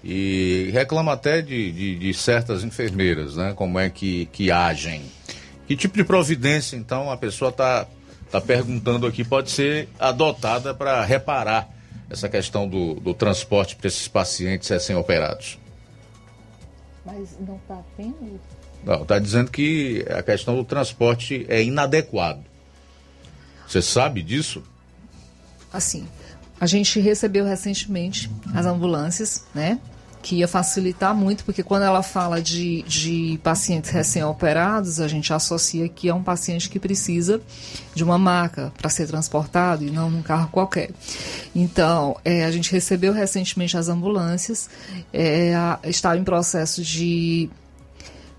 e reclama até de, de, de, certas enfermeiras, né? Como é que, que agem. Que tipo de providência, então, a pessoa está está perguntando aqui, pode ser adotada para reparar essa questão do, do transporte para esses pacientes recém-operados? Mas não está tendo? Não, está dizendo que a questão do transporte é inadequado. Você sabe disso? Assim, a gente recebeu recentemente as ambulâncias, né? Que ia facilitar muito, porque quando ela fala de, de pacientes recém-operados, a gente associa que é um paciente que precisa de uma maca para ser transportado e não num carro qualquer. Então, é, a gente recebeu recentemente as ambulâncias, é, a, está em processo de,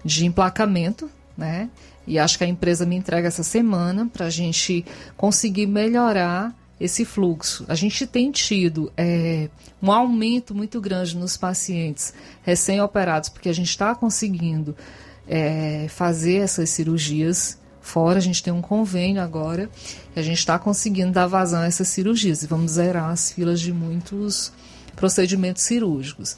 de emplacamento, né? E acho que a empresa me entrega essa semana para a gente conseguir melhorar esse fluxo. A gente tem tido é, um aumento muito grande nos pacientes recém-operados, porque a gente está conseguindo é, fazer essas cirurgias fora. A gente tem um convênio agora e a gente está conseguindo dar vazão a essas cirurgias e vamos zerar as filas de muitos procedimentos cirúrgicos.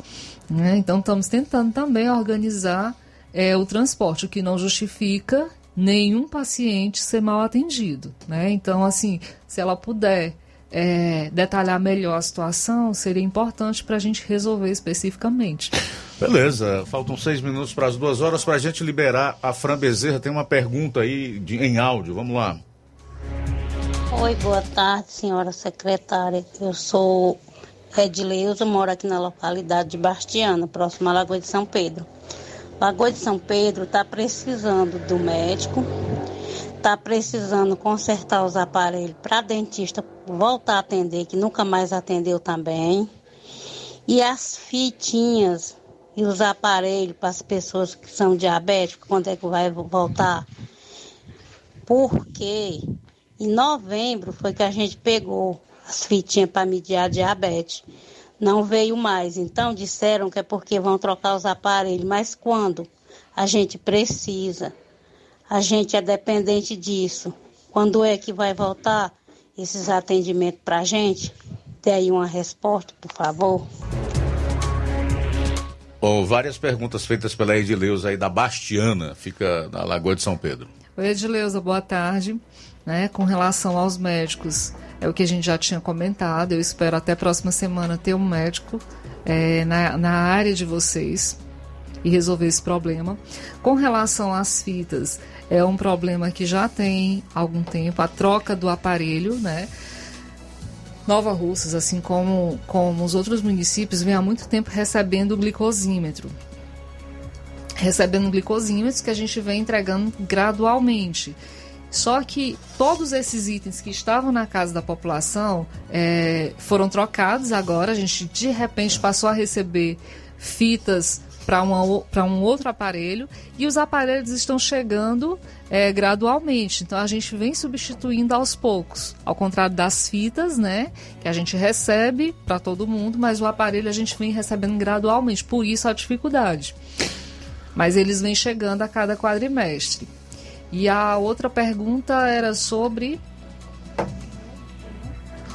Né? Então, estamos tentando também organizar é, o transporte, o que não justifica nenhum paciente ser mal atendido, né? Então, assim, se ela puder é, detalhar melhor a situação, seria importante para a gente resolver especificamente. Beleza, faltam seis minutos para as duas horas para a gente liberar a Fran Bezerra. Tem uma pergunta aí de, em áudio, vamos lá. Oi, boa tarde, senhora secretária. Eu sou Edileuza, moro aqui na localidade de Bastiana, próximo à Lagoa de São Pedro. Lagoa de São Pedro está precisando do médico, está precisando consertar os aparelhos para dentista voltar a atender, que nunca mais atendeu também. E as fitinhas e os aparelhos para as pessoas que são diabéticas, quando é que vai voltar? Porque em novembro foi que a gente pegou as fitinhas para medir a diabetes não veio mais. Então disseram que é porque vão trocar os aparelhos, mas quando a gente precisa, a gente é dependente disso. Quando é que vai voltar esses atendimentos para a gente? Dê aí uma resposta, por favor. Oh, várias perguntas feitas pela Edileuza aí da Bastiana, fica na Lagoa de São Pedro. Oi, Edileuza, boa tarde. Né, com relação aos médicos, é o que a gente já tinha comentado. Eu espero até a próxima semana ter um médico é, na, na área de vocês e resolver esse problema. Com relação às fitas, é um problema que já tem algum tempo, a troca do aparelho, né? Nova Russas, assim como, como os outros municípios, vem há muito tempo recebendo glicosímetro. Recebendo glicosímetros que a gente vem entregando gradualmente. Só que todos esses itens que estavam na casa da população é, foram trocados agora. A gente de repente passou a receber fitas para um outro aparelho e os aparelhos estão chegando é, gradualmente. Então a gente vem substituindo aos poucos, ao contrário das fitas, né, que a gente recebe para todo mundo, mas o aparelho a gente vem recebendo gradualmente. Por isso a dificuldade. Mas eles vêm chegando a cada quadrimestre. E a outra pergunta era sobre.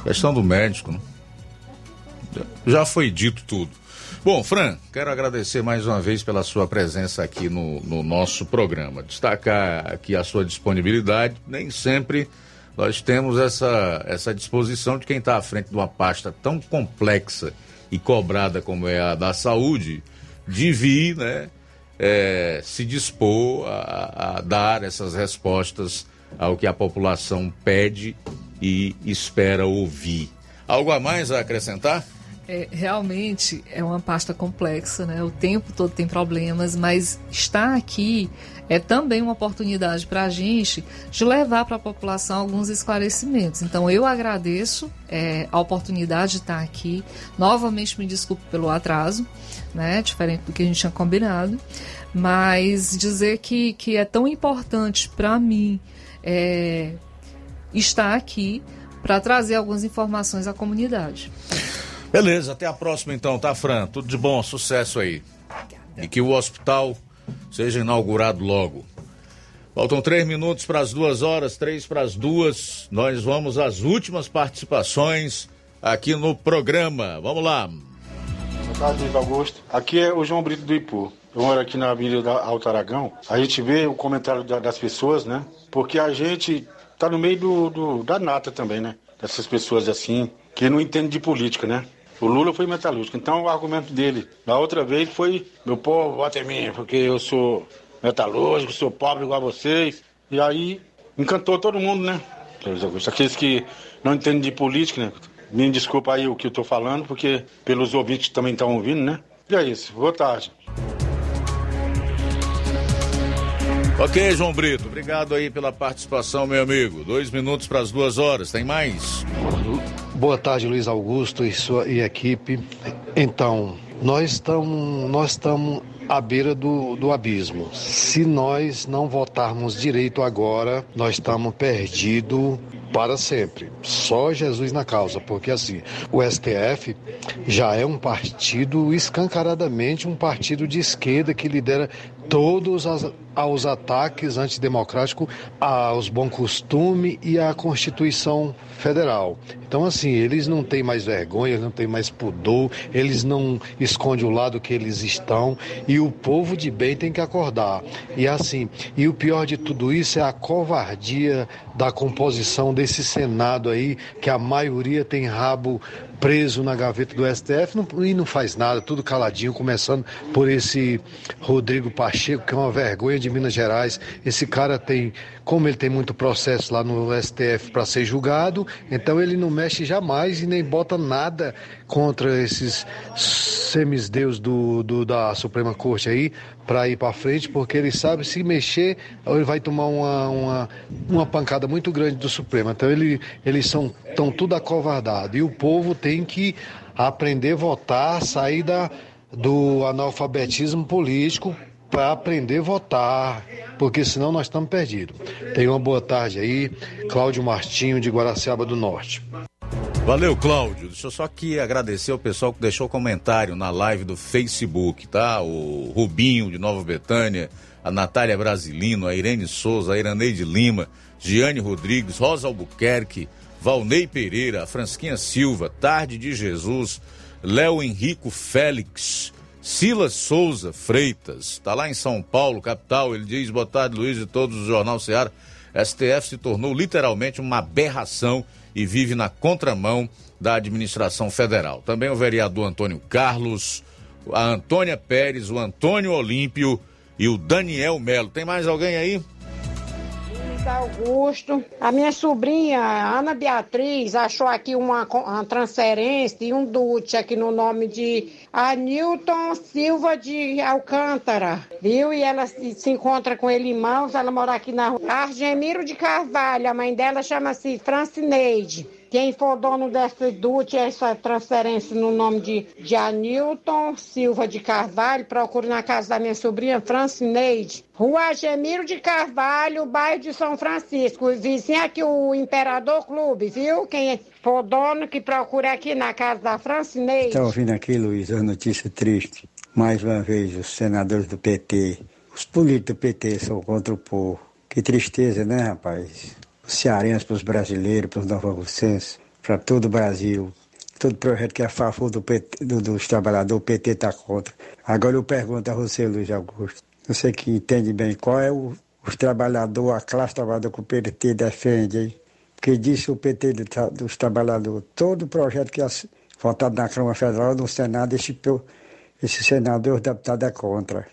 Questão do médico, né? Já foi dito tudo. Bom, Fran, quero agradecer mais uma vez pela sua presença aqui no, no nosso programa. Destacar aqui a sua disponibilidade. Nem sempre nós temos essa, essa disposição de quem está à frente de uma pasta tão complexa e cobrada como é a da saúde, de vir, né? É, se dispor a, a dar essas respostas ao que a população pede e espera ouvir. Algo a mais a acrescentar? É, realmente é uma pasta complexa, né? O tempo todo tem problemas, mas estar aqui é também uma oportunidade para a gente de levar para a população alguns esclarecimentos. Então eu agradeço é, a oportunidade de estar aqui. Novamente me desculpo pelo atraso, né? Diferente do que a gente tinha combinado, mas dizer que, que é tão importante para mim é, estar aqui para trazer algumas informações à comunidade. Beleza, até a próxima então, tá, Fran? Tudo de bom, sucesso aí. E que o hospital seja inaugurado logo. Faltam três minutos para as duas horas, três para as duas. Nós vamos às últimas participações aqui no programa. Vamos lá. Boa tarde, Augusto. Aqui é o João Brito do Ipu. Eu moro aqui na Avenida Alto Aragão. A gente vê o comentário das pessoas, né? Porque a gente tá no meio do, do da nata também, né? Dessas pessoas assim, que não entende de política, né? O Lula foi metalúrgico. Então o argumento dele da outra vez foi: meu povo, vota em mim, porque eu sou metalúrgico, sou pobre igual a vocês. E aí encantou todo mundo, né? Aqueles que não entendem de política, né? Me desculpa aí o que eu tô falando, porque pelos ouvintes que também estão ouvindo, né? E é isso. Boa tarde. Ok, João Brito, obrigado aí pela participação, meu amigo. Dois minutos para as duas horas, tem mais? Boa tarde, Luiz Augusto e sua e equipe. Então, nós estamos nós estamos à beira do, do abismo. Se nós não votarmos direito agora, nós estamos perdidos para sempre. Só Jesus na causa, porque assim, o STF já é um partido escancaradamente um partido de esquerda que lidera todos as, aos ataques antidemocráticos aos bons costumes e à Constituição Federal. Então, assim, eles não têm mais vergonha, não têm mais pudor, eles não escondem o lado que eles estão e o povo de bem tem que acordar. E assim, e o pior de tudo isso é a covardia da composição desse Senado aí, que a maioria tem rabo preso na gaveta do STF não, e não faz nada, tudo caladinho, começando por esse Rodrigo Pacheco, que é uma vergonha de Minas Gerais. Esse cara tem, como ele tem muito processo lá no STF para ser julgado, então ele não mexe jamais e nem bota nada contra esses semisdeus do, do da Suprema Corte aí para ir para frente, porque ele sabe se mexer, ele vai tomar uma, uma, uma pancada muito grande do Supremo. Então ele, eles são estão tudo acovardados. E o povo tem que aprender a votar, sair da, do analfabetismo político para aprender a votar, porque senão nós estamos perdidos. Tenha uma boa tarde aí, Cláudio Martinho de Guaraciaba do Norte. Valeu, Cláudio. Deixa eu só aqui agradecer ao pessoal que deixou comentário na live do Facebook, tá? O Rubinho de Nova Betânia, a Natália Brasilino, a Irene Souza, a Iraneide Lima, Giane Rodrigues, Rosa Albuquerque, Valnei Pereira, a Fransquinha Silva, Tarde de Jesus, Léo Henrico Félix, Silas Souza Freitas, tá lá em São Paulo, capital. Ele diz: Boa tarde, Luiz e todos do Jornal Ceará. STF se tornou literalmente uma aberração e vive na contramão da administração federal. Também o vereador Antônio Carlos, a Antônia Pérez, o Antônio Olímpio e o Daniel Melo. Tem mais alguém aí? Augusto. A minha sobrinha, Ana Beatriz, achou aqui uma, uma transferência e um dute aqui no nome de Anilton Silva de Alcântara, viu? E ela se, se encontra com ele em mãos, ela mora aqui na rua Argemiro de Carvalho, a mãe dela chama-se Francineide. Quem for dono dessa DUT, essa transferência no nome de, Anilton Silva de Carvalho, procure na casa da minha sobrinha Francineide, Rua Gemiro de Carvalho, bairro de São Francisco. Vizinho aqui o Imperador Clube, viu? Quem for dono, que procure aqui na casa da Francineide. Está ouvindo aqui, Luiz, a notícia triste. Mais uma vez, os senadores do PT, os políticos do PT são contra o povo. Que tristeza, né, rapaz? Os cearenses, para os brasileiros, para os novorussenses, para todo o Brasil. Todo projeto que é a favor do PT, do, dos trabalhadores, o PT está contra. Agora eu pergunto a você, Luiz Augusto, você que entende bem, qual é o, os trabalhadores, a classe trabalhadora que o PT defende, hein? Porque disse o PT do, dos trabalhadores, todo projeto que é votado na Câmara Federal, no Senado, esse, esse senador, os deputados é contra.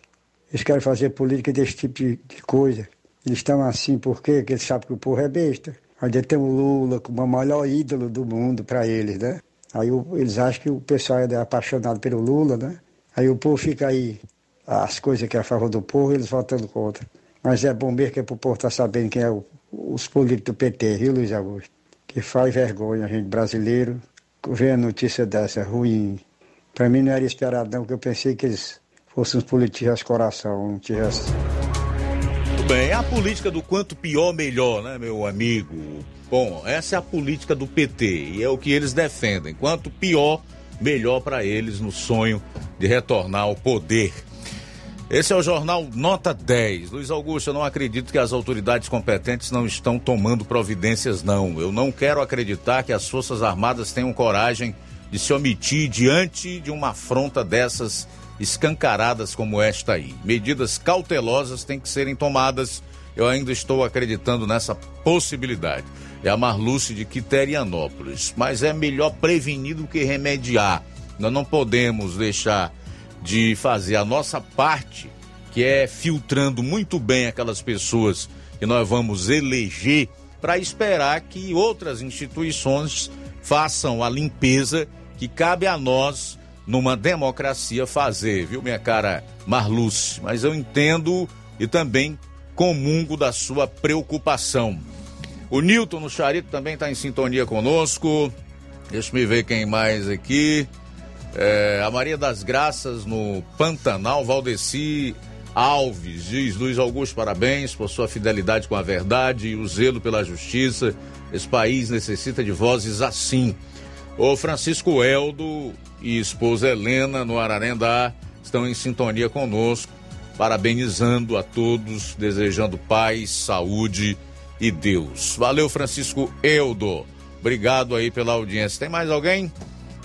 Eles querem fazer política desse tipo de, de coisa. Eles estão assim porque eles sabem que o povo é besta. Aí tem o Lula como o maior ídolo do mundo para eles, né? Aí o, eles acham que o pessoal é apaixonado pelo Lula, né? Aí o povo fica aí, as coisas que é a favor do povo, eles votando contra. Mas é bom mesmo que é para o povo estar tá sabendo quem é o, os políticos do PT, viu, Luiz Augusto? Que faz vergonha a gente brasileiro ver a notícia dessa ruim. Para mim não era esperado não, porque eu pensei que eles fossem uns políticos coração, não tivessem bem, a política do quanto pior, melhor, né, meu amigo? Bom, essa é a política do PT e é o que eles defendem. Quanto pior, melhor para eles no sonho de retornar ao poder. Esse é o jornal Nota 10. Luiz Augusto, eu não acredito que as autoridades competentes não estão tomando providências, não. Eu não quero acreditar que as Forças Armadas tenham coragem de se omitir diante de uma afronta dessas escancaradas como esta aí. Medidas cautelosas têm que serem tomadas eu ainda estou acreditando nessa possibilidade. É a Marluce de Quiterianópolis. Mas é melhor prevenir do que remediar. Nós não podemos deixar de fazer a nossa parte, que é filtrando muito bem aquelas pessoas que nós vamos eleger, para esperar que outras instituições façam a limpeza que cabe a nós numa democracia fazer, viu, minha cara Marluce? Mas eu entendo e também comungo da sua preocupação. O Newton no Charito também está em sintonia conosco. Deixa me ver quem mais aqui. É, a Maria das Graças no Pantanal, Valdeci Alves, diz Luiz Augusto, parabéns por sua fidelidade com a verdade e o zelo pela justiça. Esse país necessita de vozes assim. O Francisco Eldo e esposa Helena no Ararendá estão em sintonia conosco, parabenizando a todos, desejando paz, saúde e Deus. Valeu, Francisco Eldo. Obrigado aí pela audiência. Tem mais alguém?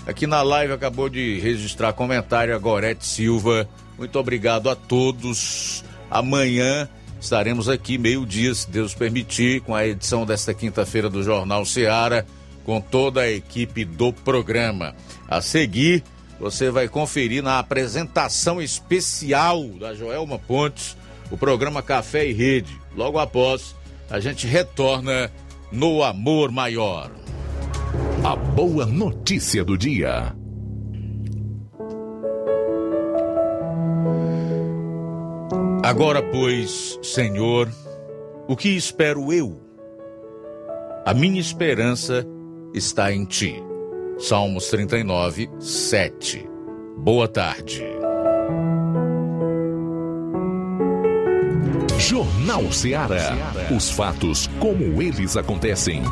Aqui na live acabou de registrar comentário a Gorete Silva. Muito obrigado a todos. Amanhã estaremos aqui, meio-dia, se Deus permitir, com a edição desta quinta-feira do Jornal Seara, com toda a equipe do programa. A seguir, você vai conferir na apresentação especial da Joelma Pontes o programa Café e Rede. Logo após, a gente retorna no Amor Maior. A boa notícia do dia. Agora, pois, Senhor, o que espero eu? A minha esperança está em ti. Salmos 39, 7. Boa tarde. Jornal Ceará. Os fatos como eles acontecem.